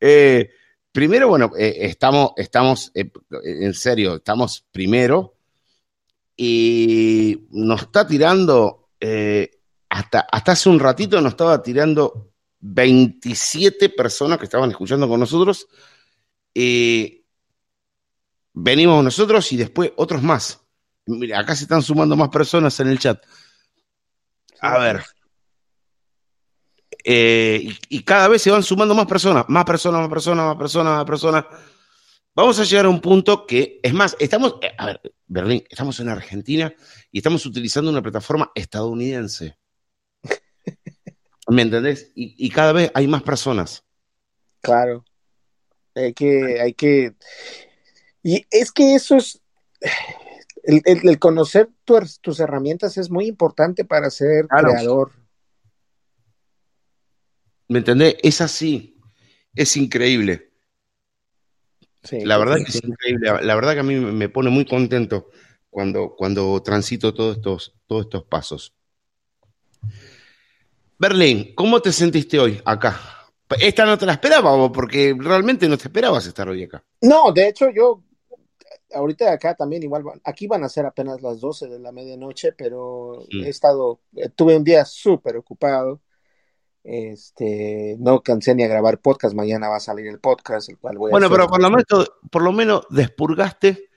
eh, primero, bueno, eh, estamos, estamos, en serio, estamos primero y nos está tirando eh, hasta, hasta hace un ratito nos estaba tirando 27 personas que estaban escuchando con nosotros. Venimos nosotros y después otros más. Mira, acá se están sumando más personas en el chat. A ver. Eh, y, cada vez se van sumando más personas, más personas, más personas, más personas, más personas. Vamos a llegar a un punto que, es más, estamos, eh, a ver, Berlín, estamos en Argentina y estamos utilizando una plataforma estadounidense. ¿Me entendés? Y, cada vez hay más personas. Claro. Hay que, hay que. Y es que eso es. El, conocer tus herramientas es muy importante para ser creador. ¿Me entendés? Es así. Es increíble la verdad que es increíble. La verdad que a mí me pone muy contento cuando, cuando transito todos estos, todos estos pasos. Berlín, ¿cómo te sentiste hoy acá? Esta no te la esperaba, porque realmente no te esperabas estar hoy acá. No, de hecho yo, ahorita acá también igual, aquí van a ser apenas las 12 de la medianoche, pero he estado, eh, tuve un día súper ocupado. Este, no cansé ni a grabar podcast, mañana va a salir el podcast, el cual voy Bueno, pero por lo, menos, por lo menos despurgaste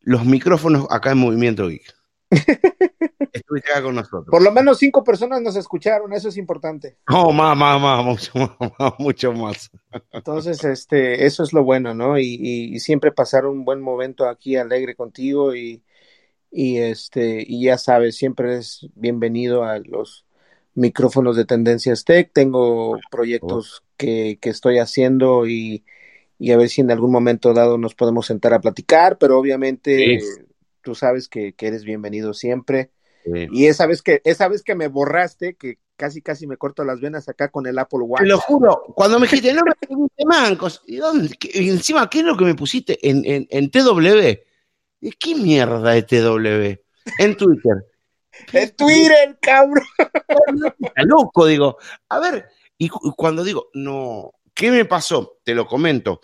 los micrófonos acá en Movimiento Geek. Estuviste acá con nosotros. Por lo menos cinco personas nos escucharon, eso es importante. No, más, más, más, mucho más, mucho más. Entonces, este, eso es lo bueno, ¿no? Y, siempre pasar un buen momento aquí alegre contigo y, y este, y ya sabes, siempre es bienvenido a los micrófonos de Tendencias Tech. Tengo proyectos que, que estoy haciendo y, y, a ver si en algún momento dado nos podemos sentar a platicar, pero obviamente tú sabes que, eres bienvenido siempre. Y esa vez que esa vez que me borraste, que casi casi me corto las venas acá con el Apple Watch. Te lo juro, cuando me dijiste, no me pusiste mancos, ¿y, dónde? ¿Y encima, ¿qué es lo que me pusiste en, en, en TW? ¿Qué mierda de TW? En Twitter. en Twitter, cabrón. Está loco, digo. A ver, y cuando digo, no, ¿qué me pasó? Te lo comento.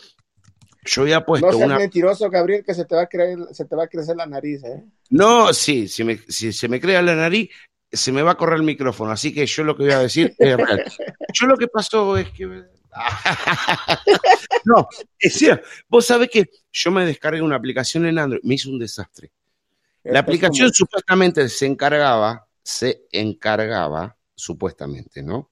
Yo había puesto no seas mentiroso, Gabriel, que se te va a creer, se te va a crecer la nariz, ¿eh? No, sí, si, me, si se me crea la nariz, se me va a correr el micrófono. Así que yo lo que voy a decir es real. Yo lo que pasó es que. no, es cierto. Vos sabés que yo me descargué una aplicación en Android, me hizo un desastre. La aplicación supuestamente se encargaba, se encargaba, supuestamente, ¿no?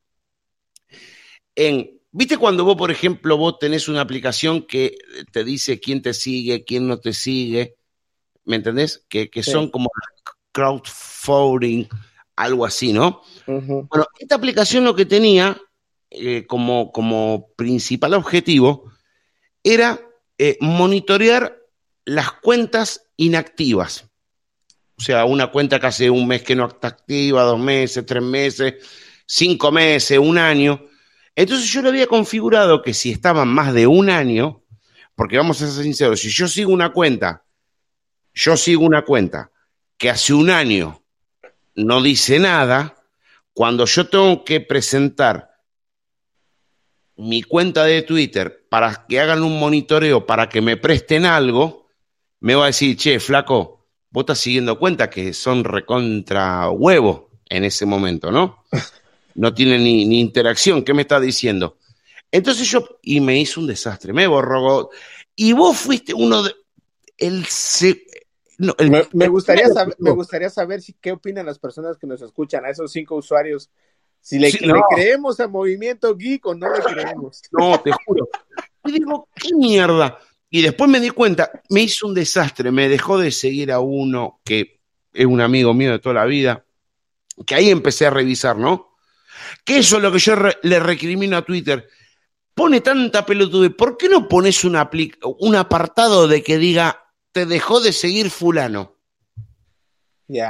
En ¿Viste cuando vos, por ejemplo, vos tenés una aplicación que te dice quién te sigue, quién no te sigue? ¿Me entendés? Que, son como crowdfunding, algo así, ¿no? Bueno, esta aplicación lo que tenía eh, como, como, principal objetivo era eh, monitorear las cuentas inactivas. O sea, una cuenta que hace un mes que no está activa, dos meses, tres meses, cinco meses, un año entonces yo le había configurado que si estaban más de un año, porque vamos a ser sinceros, si yo sigo una cuenta, yo sigo una cuenta que hace un año no dice nada, cuando yo tengo que presentar mi cuenta de Twitter para que hagan un monitoreo, para que me presten algo, me va a decir, che, flaco, vos estás siguiendo cuenta que son recontra huevo en ese momento, ¿no? no tiene ni, interacción. ¿Qué me está diciendo? Entonces yo, y me hizo un desastre, me borró. Y vos fuiste uno de. El, me, gustaría saber, me gustaría saber si, qué opinan las personas que nos escuchan, a esos cinco usuarios. Si le, creemos al movimiento geek o no le creemos. No, te juro. Y digo, ¿qué mierda? Y después me di cuenta, me hizo un desastre, me dejó de seguir a uno que es un amigo mío de toda la vida, que ahí empecé a revisar, ¿no? Que eso es lo que yo le recrimino a Twitter. Pone tanta pelotude, ¿por qué no pones un, un apartado de que diga, te dejó de seguir fulano?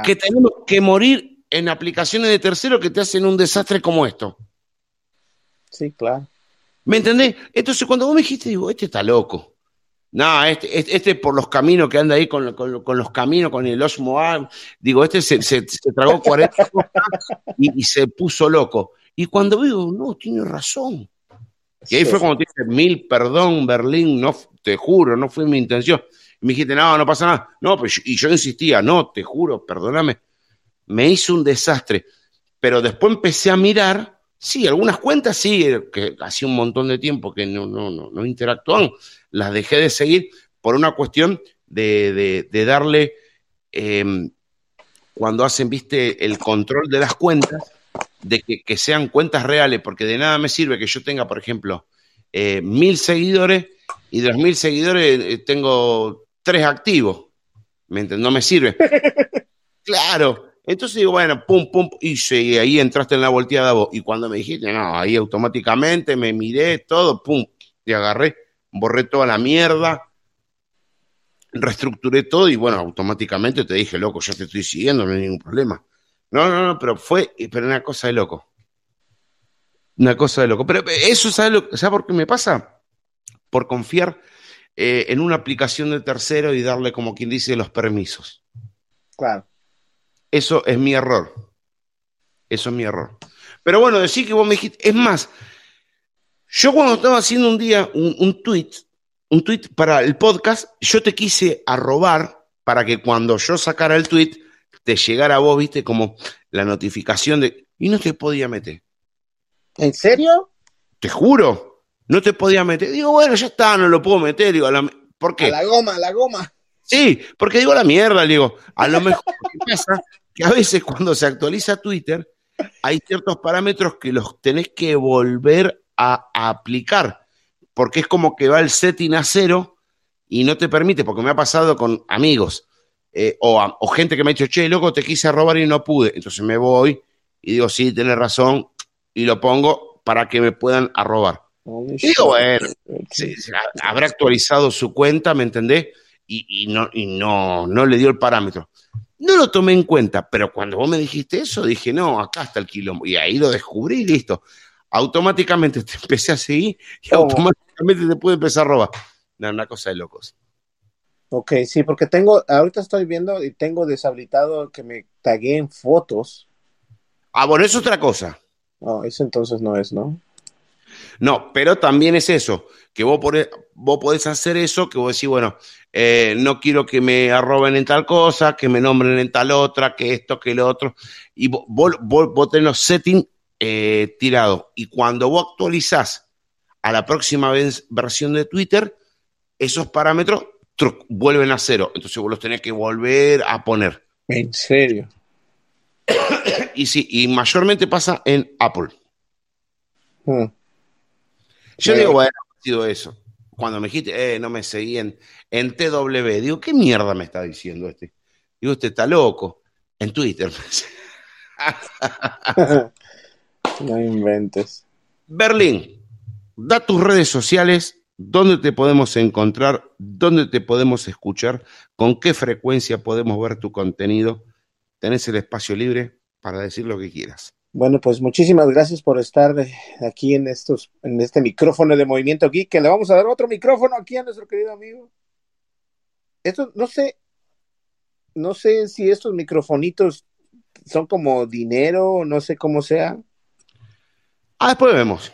Que tenemos que morir en aplicaciones de tercero que te hacen un desastre como esto. Sí, claro. ¿Me entendés? Entonces, cuando vos me dijiste, digo, este está loco. No, este, este, este, por los caminos que anda ahí con, los caminos, con el Osmo digo, este se, tragó 40 y, y, se puso loco. Y cuando digo, no, tiene razón. Y ahí fue cuando te dije, mil perdón, Berlín, no, te juro, no fue mi intención. Y me dijiste, no, no pasa nada. No, pues, y yo insistía, no, te juro, perdóname. Me hizo un desastre. Pero después empecé a mirar, sí, algunas cuentas sí, que hacía un montón de tiempo que no, no, no, no interactúan las dejé de seguir por una cuestión de, darle, em, cuando hacen, viste, el control de las cuentas, de que, sean cuentas reales, porque de nada me sirve que yo tenga, por ejemplo, eh, mil seguidores y de los mil seguidores eh, tengo tres activos. ¿Me No me sirve. claro. Entonces digo, bueno, pum, pum, y, ahí entraste en la volteada vos. Y cuando me dijiste, no, ahí automáticamente me miré todo, pum, y agarré borré toda la mierda, reestructuré todo y bueno, automáticamente te dije, loco, ya te estoy siguiendo, no hay ningún problema. No, no, no, pero fue, pero una cosa de loco. Una cosa de loco. Pero eso, ¿sabes, por qué me pasa? Por confiar eh, en una aplicación de tercero y darle, como quien dice, los permisos. Claro. Eso es mi error. Eso es mi error. Pero bueno, decir que vos me dijiste, es más, Yo cuando estaba haciendo un día un, un tweet, un tweet para el podcast, yo te quise arrobar para que cuando yo sacara el tweet te llegara a vos, viste, como la notificación de... Y no te podía meter. ¿En serio? Te juro, no te podía meter. Digo, bueno, ya está, no lo puedo meter. Digo, a la- ¿por qué? A la goma, a la goma. Sí, porque digo la mierda, digo, a lo mejor pasa que a veces cuando se actualiza Twitter hay ciertos parámetros que los tenés que volver a, a aplicar, porque es como que va el setting a cero y no te permite, porque me ha pasado con amigos eh, o, a- o gente que me ha dicho, che, loco, te quise robar y no pude, entonces me voy y digo, sí, tenés razón, y lo pongo para que me puedan arrobar. Y digo, bueno, Sí, sí, ha- habrá actualizado su cuenta, ¿me entendés? Y, y no, y no, no le dio el parámetro. No lo tomé en cuenta, pero cuando vos me dijiste eso, dije, no, acá está el quilombo. Y ahí lo descubrí y listo. Automáticamente te empecé a seguir y automáticamente te pude empezar a robar. No, una cosa de locos. Ok, sí, porque tengo, ahorita estoy viendo y tengo deshabilitado que me tagué en fotos. Ah, bueno, eso es otra cosa. No, eso entonces no es, ¿no? No, pero también es eso, que vos, podés, vos podés hacer eso, que vos decís, bueno, eh, no quiero que me arroben en tal cosa, que me nombren en tal otra, que esto, que lo otro, y vos, vos- vos tenés los settings eh, tirados, y cuando vos actualizás a la próxima vez- versión de Twitter, esos parámetros truc, vuelven a cero, entonces vos los tenés que volver a poner. En serio. Y sí, y mayormente pasa en Apple. Hmm. Yo digo, bueno, ha sido eso. Cuando me dijiste, eh, no me seguí en, en TW, digo, ¿qué mierda me está diciendo este? Digo, este está loco. En Twitter. no inventes. Berlín, da tus redes sociales, dónde te podemos encontrar, dónde te podemos escuchar, con qué frecuencia podemos ver tu contenido. Tenés el espacio libre para decir lo que quieras. Bueno, pues muchísimas gracias por estar eh, aquí en estos, en este micrófono de Movimiento Geek, que le vamos a dar otro micrófono aquí a nuestro querido amigo. Esto, no sé, no sé si estos microfonitos son como dinero, no sé cómo sea, Ah, después vemos.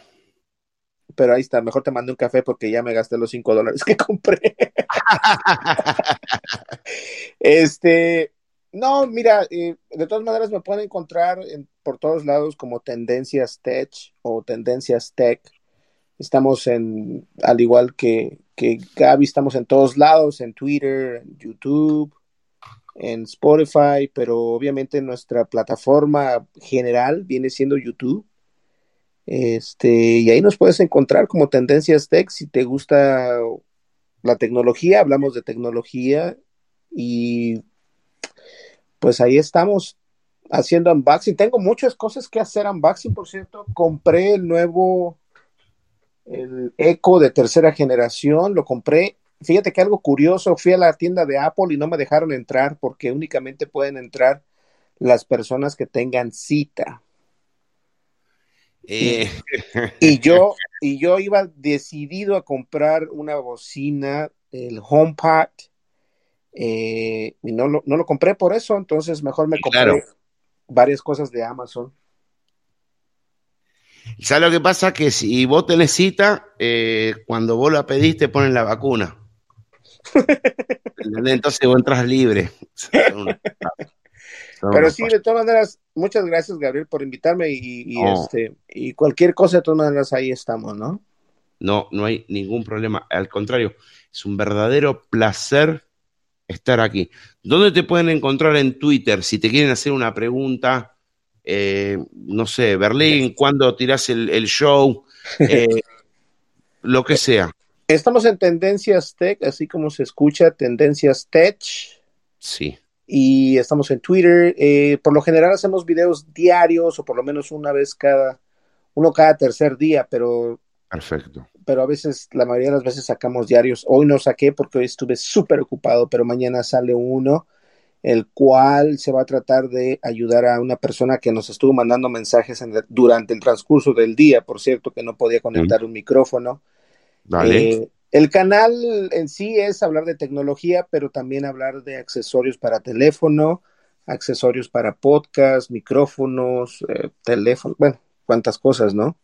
pero ahí está, mejor te mandé un café porque ya me gasté los cinco dólares que compré. Este, no, mira, eh, de todas maneras me pueden encontrar en- por todos lados como Tendencias Tech o Tendencias Tech. Estamos en, al igual que, que Gaby, estamos en todos lados, en Twitter, en YouTube, en Spotify, pero obviamente nuestra plataforma general viene siendo YouTube. Este, y ahí nos puedes encontrar como Tendencias Tech si te gusta la tecnología, hablamos de tecnología y pues ahí estamos haciendo unboxing. Tengo muchas cosas que hacer unboxing, por cierto. Compré el nuevo, el de tercera generación, lo compré. Fíjate que algo curioso, fui a la tienda de Apple y no me dejaron entrar porque únicamente pueden entrar las personas que tengan cita. Eh, Y yo, y yo iba decidido a comprar una bocina, el HomePod, eh, y no lo, no lo compré por eso, entonces mejor me compré Claro. varias cosas de Amazon. ¿Sabes lo que pasa? Que si vos tenés cita, eh, cuando vos la pedís te ponen la vacuna. Entonces vos entras libre. Pero sí, de todas maneras, muchas gracias, Gabriel, por invitarme y, este, y cualquier cosa, de todas maneras, ahí estamos, ¿no? No, no hay ningún problema. Al contrario, es un verdadero placer estar aquí. ¿Dónde te pueden encontrar en Twitter? Si te quieren hacer una pregunta, eh, no sé, Berlín, ¿cuándo tirás el, el show? Eh, lo que sea. Estamos en Tendencias Tech, así como se escucha, Tendencias Tech. Sí. Y estamos en Twitter. Eh, por lo general hacemos videos diarios o por lo menos una vez cada, uno cada tercer día, pero, Perfecto. pero a veces, la mayoría de las veces sacamos diarios. Hoy no saqué porque hoy estuve súper ocupado, pero mañana sale uno, el cual se va a tratar de ayudar a una persona que nos estuvo mandando mensajes en durante el transcurso del día, por cierto, que no podía conectar un micrófono. Dale. Eh, el canal en sí es hablar de tecnología, pero también hablar de accesorios para teléfono, accesorios para podcast, micrófonos, eh, teléfono, bueno, cuántas cosas, ¿no?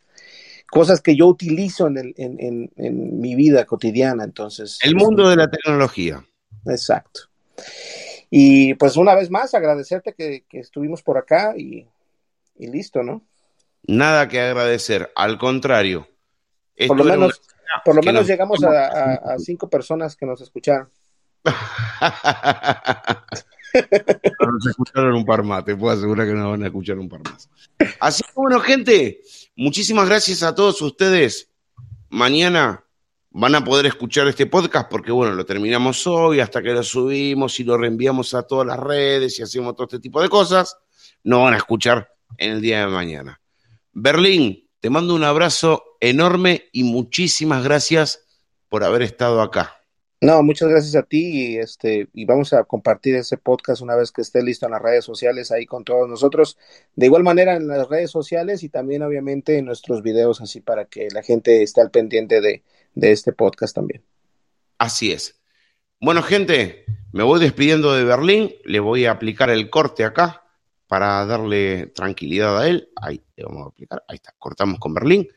cosas que yo utilizo en, el, en, en, mi vida cotidiana. Entonces. El mundo de la tecnología. Exacto. Y pues una vez más, agradecerte que, estuvimos por acá y, listo, ¿no? Nada que agradecer, al contrario. Por lo menos, por lo menos llegamos a, cinco personas que nos escucharon. nos escucharon un par más, te puedo asegurar que nos van a escuchar un par más. Así que bueno, gente, muchísimas gracias a todos ustedes. Mañana van a poder escuchar este podcast porque, bueno, lo terminamos hoy hasta que lo subimos y lo reenviamos a todas las redes y hacemos todo este tipo de cosas. No van a escuchar en el día de mañana. Berlín, te mando un abrazo enorme y muchísimas gracias por haber estado acá. No, muchas gracias a ti y este y vamos a compartir ese podcast una vez que esté listo en las redes sociales ahí con todos nosotros. De igual manera en las redes sociales y también obviamente en nuestros videos así para que la gente esté al pendiente de, de este podcast también. Así es. Bueno, gente, me voy despidiendo de Berlín, le voy a aplicar el corte acá para darle tranquilidad a él. Ahí le vamos a aplicar, ahí está, cortamos con Berlín.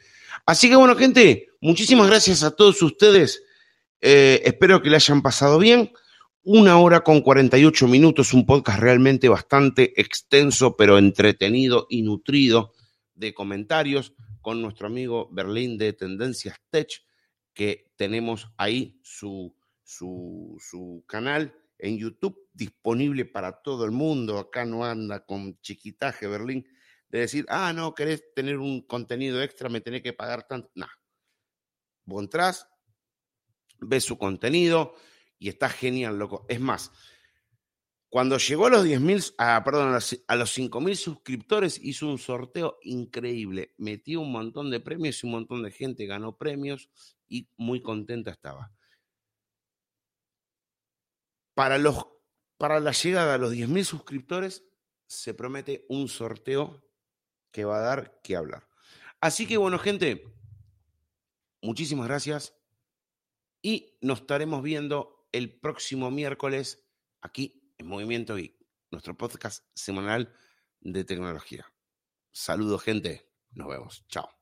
Así que bueno, gente, muchísimas gracias a todos ustedes eh, espero que le hayan pasado bien. Una hora con 48 minutos, un podcast realmente bastante extenso, pero entretenido y nutrido de comentarios con nuestro amigo Berlín de Tendencias Tech, que tenemos ahí su, su, su canal en YouTube disponible para todo el mundo. Acá no anda con chiquitaje Berlín de decir, ah, no, querés tener un contenido extra, me tenés que pagar tanto. No. Vos entrás, ves su contenido y está genial, loco. Es más, cuando llegó a los 10.000, ah, perdón, a los 5.000 suscriptores, hizo un sorteo increíble. Metió un montón de premios y un montón de gente ganó premios y muy contenta estaba. Para, los, para la llegada a los 10.000 suscriptores, se promete un sorteo que va a dar que hablar. Así que bueno, gente, muchísimas gracias y nos estaremos viendo el próximo miércoles aquí en Movimiento Geek, nuestro podcast semanal de tecnología. Saludos, gente. Nos vemos. Chao.